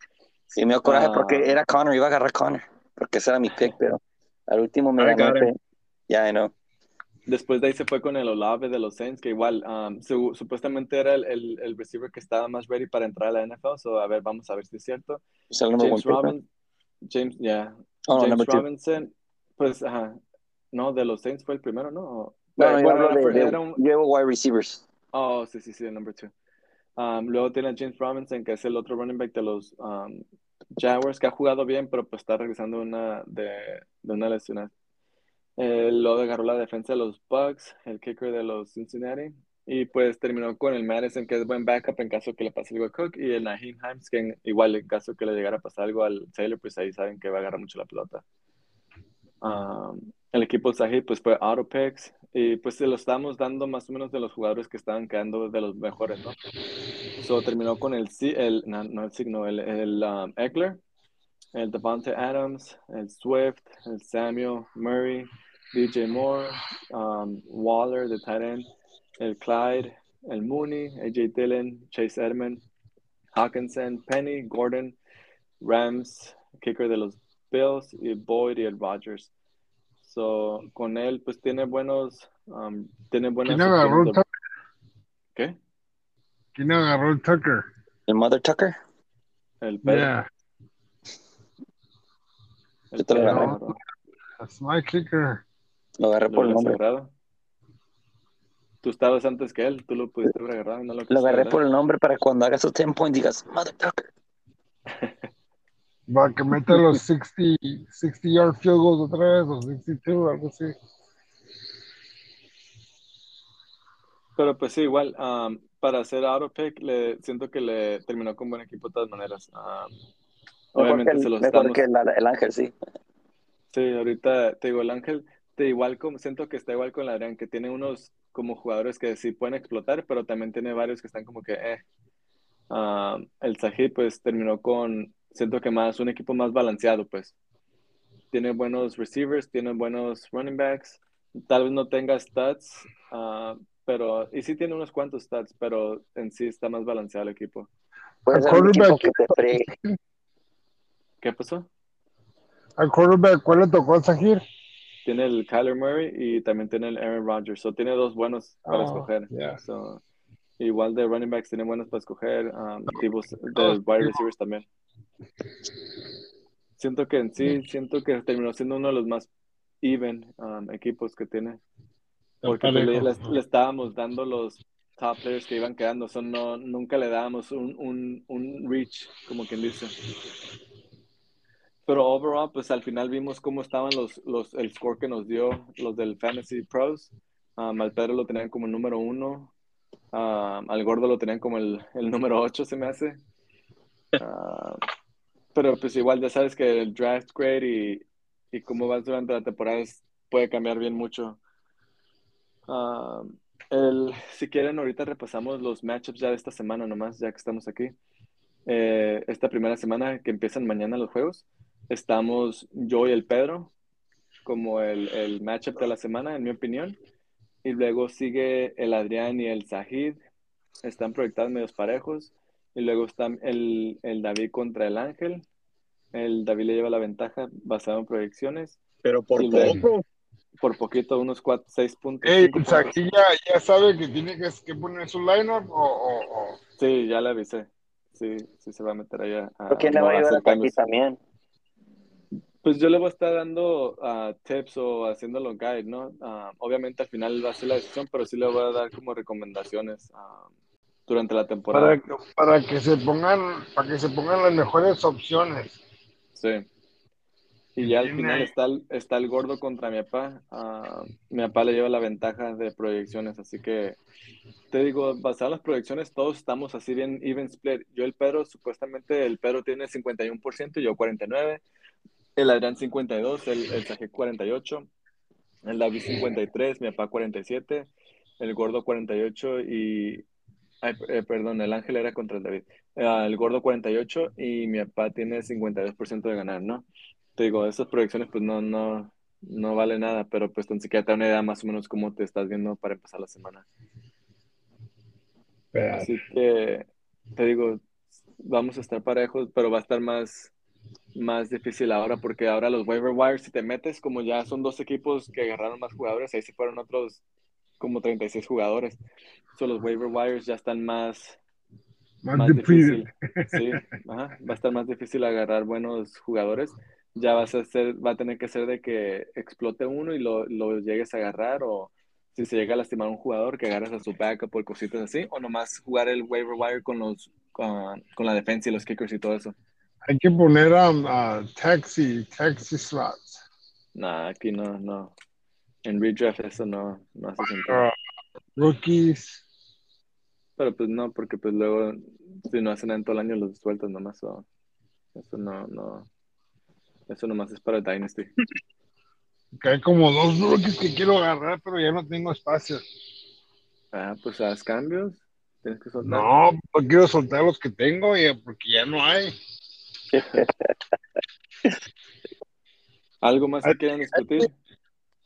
Speaker 3: Sí, me dio coraje
Speaker 4: Ah.
Speaker 3: porque era Connor, iba a agarrar a Connor, porque ese era mi pick, pero al último me ese- Ya, I know.
Speaker 4: después de ahí se fue con el Olave de los Saints, que igual um, su- supuestamente era el, el, el receiver que estaba más ready para entrar a la NFL. So, a ver, vamos a ver si es cierto.
Speaker 3: Es el
Speaker 4: James
Speaker 3: ¿no?
Speaker 4: Robinson, James, yeah.
Speaker 3: Oh,
Speaker 4: James. Robinson, pues, ajá. No, de los Saints fue el primero, ¿no?
Speaker 3: No, no,
Speaker 4: era-
Speaker 3: de,
Speaker 4: era un-
Speaker 3: yo llevo wide receivers.
Speaker 4: Oh, sí, sí, sí, el number two. Luego tiene a James Robinson, que es el otro running back de los Jaguars, que ha jugado bien, pero pues está regresando una de, de una lesión. Eh, luego agarró la defensa de los Bucks, el kicker de los Cincinnati, y pues terminó con el Madison, que es buen backup en caso que le pase algo a Cook, y el Naheem Himes, que igual en caso que le llegara a pasar algo al Taylor, pues ahí saben que va a agarrar mucho la pelota. El equipo Sahid pues fue auto picks y pues se lo estamos dando más o menos de los jugadores que estaban quedando de los mejores, ¿no? So terminó con el, el no, el signo, el, el um, Eckler, el Devontae Adams, el Swift, el Samuel Murray, DJ Moore, um, Waller, de end, el Clyde, el Mooney, AJ Dillon, Chase Edmond, Hawkinson, Penny, Gordon, Rams, kicker de los Bills, y Boyd y el Rodgers. So, con él, pues tiene buenos, um, tiene buenas
Speaker 5: ¿Quién agarró el
Speaker 4: de-
Speaker 5: Tucker?
Speaker 4: ¿Qué?
Speaker 5: ¿Quién agarró el Tucker?
Speaker 3: El Mother Tucker.
Speaker 4: El Pedro.
Speaker 5: Yeah,
Speaker 4: El
Speaker 3: Yo te lo agarré.
Speaker 4: agarró.
Speaker 5: that's my kicker.
Speaker 3: Lo agarré
Speaker 4: ¿Lo
Speaker 3: por el nombre.
Speaker 4: agarrado? Tú estabas antes que él, tú lo pudiste haber agarrado, no lo
Speaker 3: Lo agarré por el nombre para cuando hagas tus 10 points digas Mother Tucker.
Speaker 5: Va que meta los 60, 60 yard field goals otra vez, o 62, algo así.
Speaker 4: Pero pues sí, igual, um, para hacer auto pick, le, siento que le terminó con buen equipo de todas maneras. Um,
Speaker 3: Mejor
Speaker 4: obviamente
Speaker 3: que el,
Speaker 4: se los
Speaker 3: mejor
Speaker 4: estamos...
Speaker 3: que el, el Ángel, sí.
Speaker 4: Sí, ahorita te digo, el Ángel, te igual como, siento que está igual con el Adrián, que tiene unos como jugadores que sí pueden explotar, pero también tiene varios que están como que, eh. El Sahid pues terminó con, siento que más, un equipo más balanceado, pues. Tiene buenos receivers, tiene buenos running backs, tal vez no tenga stats, ah, pero, y sí tiene unos cuantos stats, pero en sí está más balanceado el equipo.
Speaker 5: El quarterback-
Speaker 3: que te fregue.
Speaker 4: ¿Qué pasó?
Speaker 5: Al quarterback, ¿cuál le tocó a Sahir?
Speaker 4: Tiene el Kyler Murray y también tiene el Aaron Rodgers. So tiene dos buenos para
Speaker 5: Oh,
Speaker 4: escoger.
Speaker 5: yeah.
Speaker 4: So, igual de running backs tiene buenos para escoger. Um, tipos de
Speaker 5: Oh,
Speaker 4: wide receivers también. Siento que en sí, siento que terminó siendo uno de los más even um, equipos que tiene. Porque pues, le, le- le estábamos dando los top players que iban quedando. So, no, nunca le dábamos un, un, un reach, como quien dice. Pero overall, pues al final vimos cómo estaban los, los, el score que nos dio los del Fantasy Pros. Um, al Pedro lo tenían como número uno. Um, al Gordo lo tenían como el, el número ocho, se me hace. Uh, pero pues igual ya sabes que el draft grade y, y cómo vas durante la temporada puede cambiar bien mucho. Um, el, si quieren, ahorita repasamos los matchups ya de esta semana nomás, ya que estamos aquí. Eh, esta primera semana que empiezan mañana los juegos, estamos yo y el Pedro como el, el matchup de la semana, en mi opinión. Y luego sigue el Adrián y el Sahid. Están proyectados medios parejos. Y luego está el, el David contra el Ángel. El David le lleva la ventaja basado en proyecciones.
Speaker 6: Pero por
Speaker 4: Y luego-
Speaker 6: poco.
Speaker 4: Por poquito, unos 4, 6 puntos.
Speaker 5: Ey,
Speaker 4: puntos.
Speaker 5: Sahir ya, ya sabe que tiene que, que poner su lineup o, o, o-
Speaker 4: Sí, ya le avisé. Sí, sí se va a meter allá. a-
Speaker 3: ¿Por le
Speaker 4: no
Speaker 3: va a aquí también?
Speaker 4: Pues yo le voy a estar dando ah, tips o haciéndolo guide, ¿no? Ah, obviamente al final va a ser la decisión, pero sí le voy a dar como recomendaciones ah, durante la temporada.
Speaker 5: para, que- para que se pongan, para que se pongan las mejores opciones.
Speaker 4: Sí. Y ya al final está el, está el gordo contra mi papá. Ah, mi papá le lleva la ventaja de proyecciones, así que te digo, basado en las proyecciones, todos estamos así bien even split. Yo el Pedro, supuestamente el Pedro tiene 51% y yo 49%. El Adrián 52, el, el Saje 48, el David 53, mi papá 47, el gordo 48 y... Ay, eh, perdón, el Ángel era contra el David. Ah, el gordo 48 y mi papá tiene 52% de ganar, ¿no? Te digo, esas proyecciones pues no, no, no vale nada, pero pues tan siquiera te da una idea más o menos cómo te estás viendo para empezar la semana. Así que te digo, vamos a estar parejos, pero va a estar más más difícil ahora porque ahora los waiver wires, si te metes, como ya son dos equipos que agarraron más jugadores, ahí se fueron otros como 36 jugadores. So, los waiver wires ya están más,
Speaker 5: Más,
Speaker 4: difícil. Sí, ajá, va a estar más difícil agarrar buenos jugadores. Ya vas a ser, va a tener que ser de que explote uno y lo, lo llegues a agarrar o si se llega a lastimar un jugador que agarres a su backup o cositas así o nomás jugar el waiver wire con los con, con la defensa y los kickers y todo eso.
Speaker 5: Hay que poner um, a taxi, taxi slots.
Speaker 4: Nah, aquí no, no. En redraft eso no, no hace sentido.
Speaker 5: Uh, rookies.
Speaker 4: Pero pues no, porque pues luego si no hacen en todo el año los sueltas nomás. o- eso no, no. Eso nomás es para Dynasty.
Speaker 5: Que hay como dos rookies que quiero agarrar, pero ya no tengo espacio.
Speaker 4: Ah, pues haz cambios. Tienes que soltar.
Speaker 5: No, quiero soltar los que tengo porque ya no hay.
Speaker 4: ¿Algo más que quieran discutir?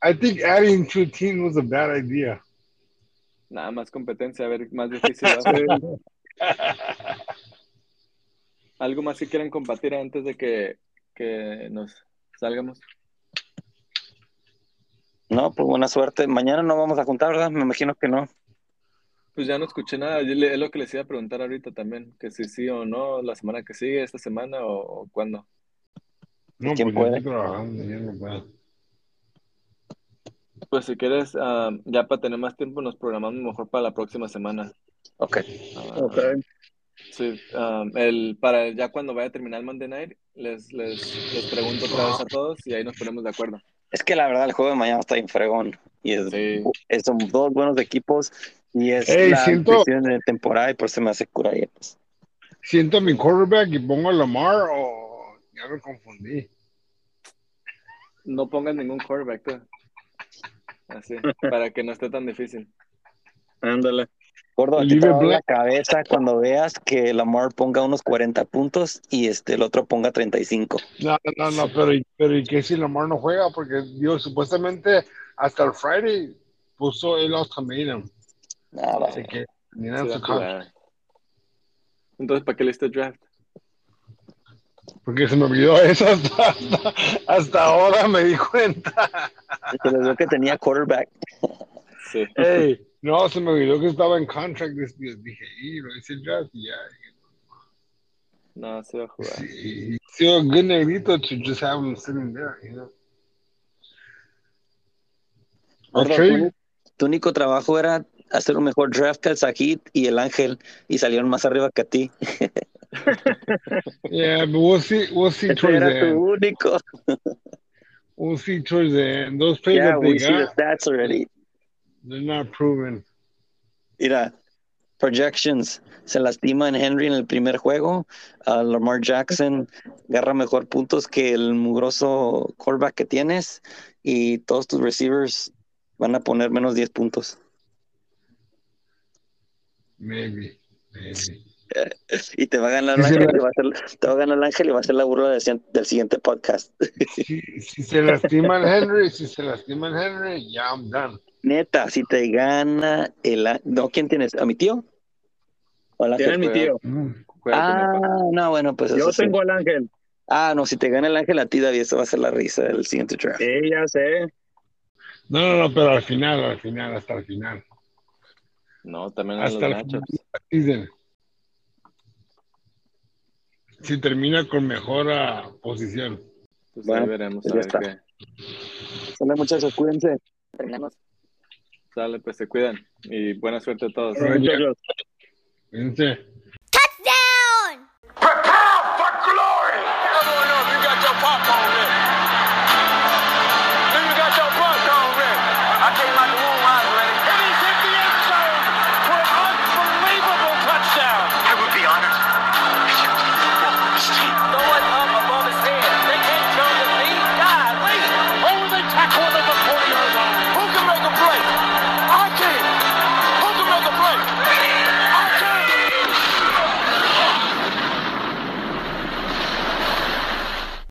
Speaker 5: I think adding two teams was a bad idea.
Speaker 4: Nada más competencia, a ver, más difícil. ¿Algo más que quieran compartir antes de que, que nos salgamos?
Speaker 3: No, pues buena suerte. Mañana no vamos a juntar, ¿verdad? Me imagino que no.
Speaker 4: Pues ya no escuché nada. Yo le- Es lo que les iba a preguntar ahorita también, que si sí o no, la semana que sigue, esta semana o, o cuándo.
Speaker 5: No,
Speaker 3: ¿Quién
Speaker 5: pues yo
Speaker 3: puede?
Speaker 5: estoy trabajando, ya no puedo.
Speaker 4: Pues si quieres, ah, ya para tener más tiempo, nos programamos mejor para la próxima semana.
Speaker 3: Ok.
Speaker 4: Ah, Sí, um, el, para ya cuando vaya a terminar el Monday Night, les, les, les pregunto otra vez a todos y ahí nos ponemos de acuerdo.
Speaker 3: Es que la verdad el juego de mañana está bien fregón. Y es,
Speaker 4: Sí.
Speaker 3: es- son dos buenos equipos y es
Speaker 5: Ey,
Speaker 3: la
Speaker 5: siento-
Speaker 3: cuestión de temporada y por eso me hace cura ahí, pues.
Speaker 5: Siento mi quarterback y pongo a Lamar o ya me confundí.
Speaker 4: No pongas ningún quarterback, tú. Así, para que no esté tan difícil.
Speaker 3: Ándale. Gordo, a ti
Speaker 5: Leave
Speaker 3: te la cabeza cuando veas que Lamar ponga unos 40 puntos y este el otro ponga 35.
Speaker 5: No, no, no, pero, pero ¿y qué si Lamar no juega? Porque Dios, supuestamente hasta el Friday puso el ultimatum.
Speaker 3: Nada,
Speaker 5: Así que ni
Speaker 4: Sí,
Speaker 5: nada
Speaker 4: va
Speaker 5: su
Speaker 4: jugar. Entonces, ¿para qué le hiciste draft?
Speaker 5: Porque se me olvidó eso hasta, hasta, hasta ahora me di cuenta.
Speaker 3: se vio que tenía quarterback.
Speaker 4: Sí.
Speaker 5: Ey, no, se me olvidó que estaba en contract. Dije, dije, y lo hice el draft y ya.
Speaker 4: No, se va a jugar.
Speaker 5: Sí, sí, a good negrito to just have him sitting there, you know. Trade-
Speaker 3: tu, tu único trabajo era hacer un mejor draft que el Sajid y el Ángel y salieron más arriba que a ti.
Speaker 5: Yeah, but we'll see. We'll see
Speaker 3: Ese
Speaker 5: towards the
Speaker 3: era tu
Speaker 5: end.
Speaker 3: único.
Speaker 5: We'll see towards the end. Those plays
Speaker 3: Yeah,
Speaker 5: that they
Speaker 3: we see the
Speaker 5: got,
Speaker 3: stats already.
Speaker 5: they're not proven.
Speaker 3: Mira, projections. Se lastima en Henry en el primer juego. a Lamar Jackson agarra mejor puntos que el mugroso quarterback que tienes. Y todos tus receivers van a poner menos 10 puntos.
Speaker 5: Maybe, maybe.
Speaker 3: Y te va a ganar el ángel,
Speaker 5: la-
Speaker 3: y va a ser, te va a ganar el ángel y va a ser la burla del, siguiente- del siguiente podcast.
Speaker 5: Si, si se lastima el Henry, si se lastima el Henry, yeah, I'm done.
Speaker 3: Neta, si te gana el á- no, ¿quién tienes? ¿A mi tío? ¿O al
Speaker 6: Tiene mi tío.
Speaker 3: Ah, no, bueno, pues
Speaker 6: Yo
Speaker 3: eso sí.
Speaker 6: tengo al ángel.
Speaker 3: Ah, no, si te gana el ángel a ti, David, eso va a ser la risa del siguiente draft.
Speaker 6: Sí, ya sé.
Speaker 5: No, no, no, pero al final, al final, hasta el final.
Speaker 4: No, también los
Speaker 5: Hasta. Season. Si termina con mejor posición.
Speaker 4: Pues
Speaker 3: Bueno,
Speaker 4: ahí veremos
Speaker 3: pues
Speaker 4: a ver
Speaker 3: está.
Speaker 4: qué.
Speaker 3: Sale, muchachos, cuídense. Terminamos.
Speaker 4: Sale, pues se cuidan. Y buena suerte a todos.
Speaker 5: All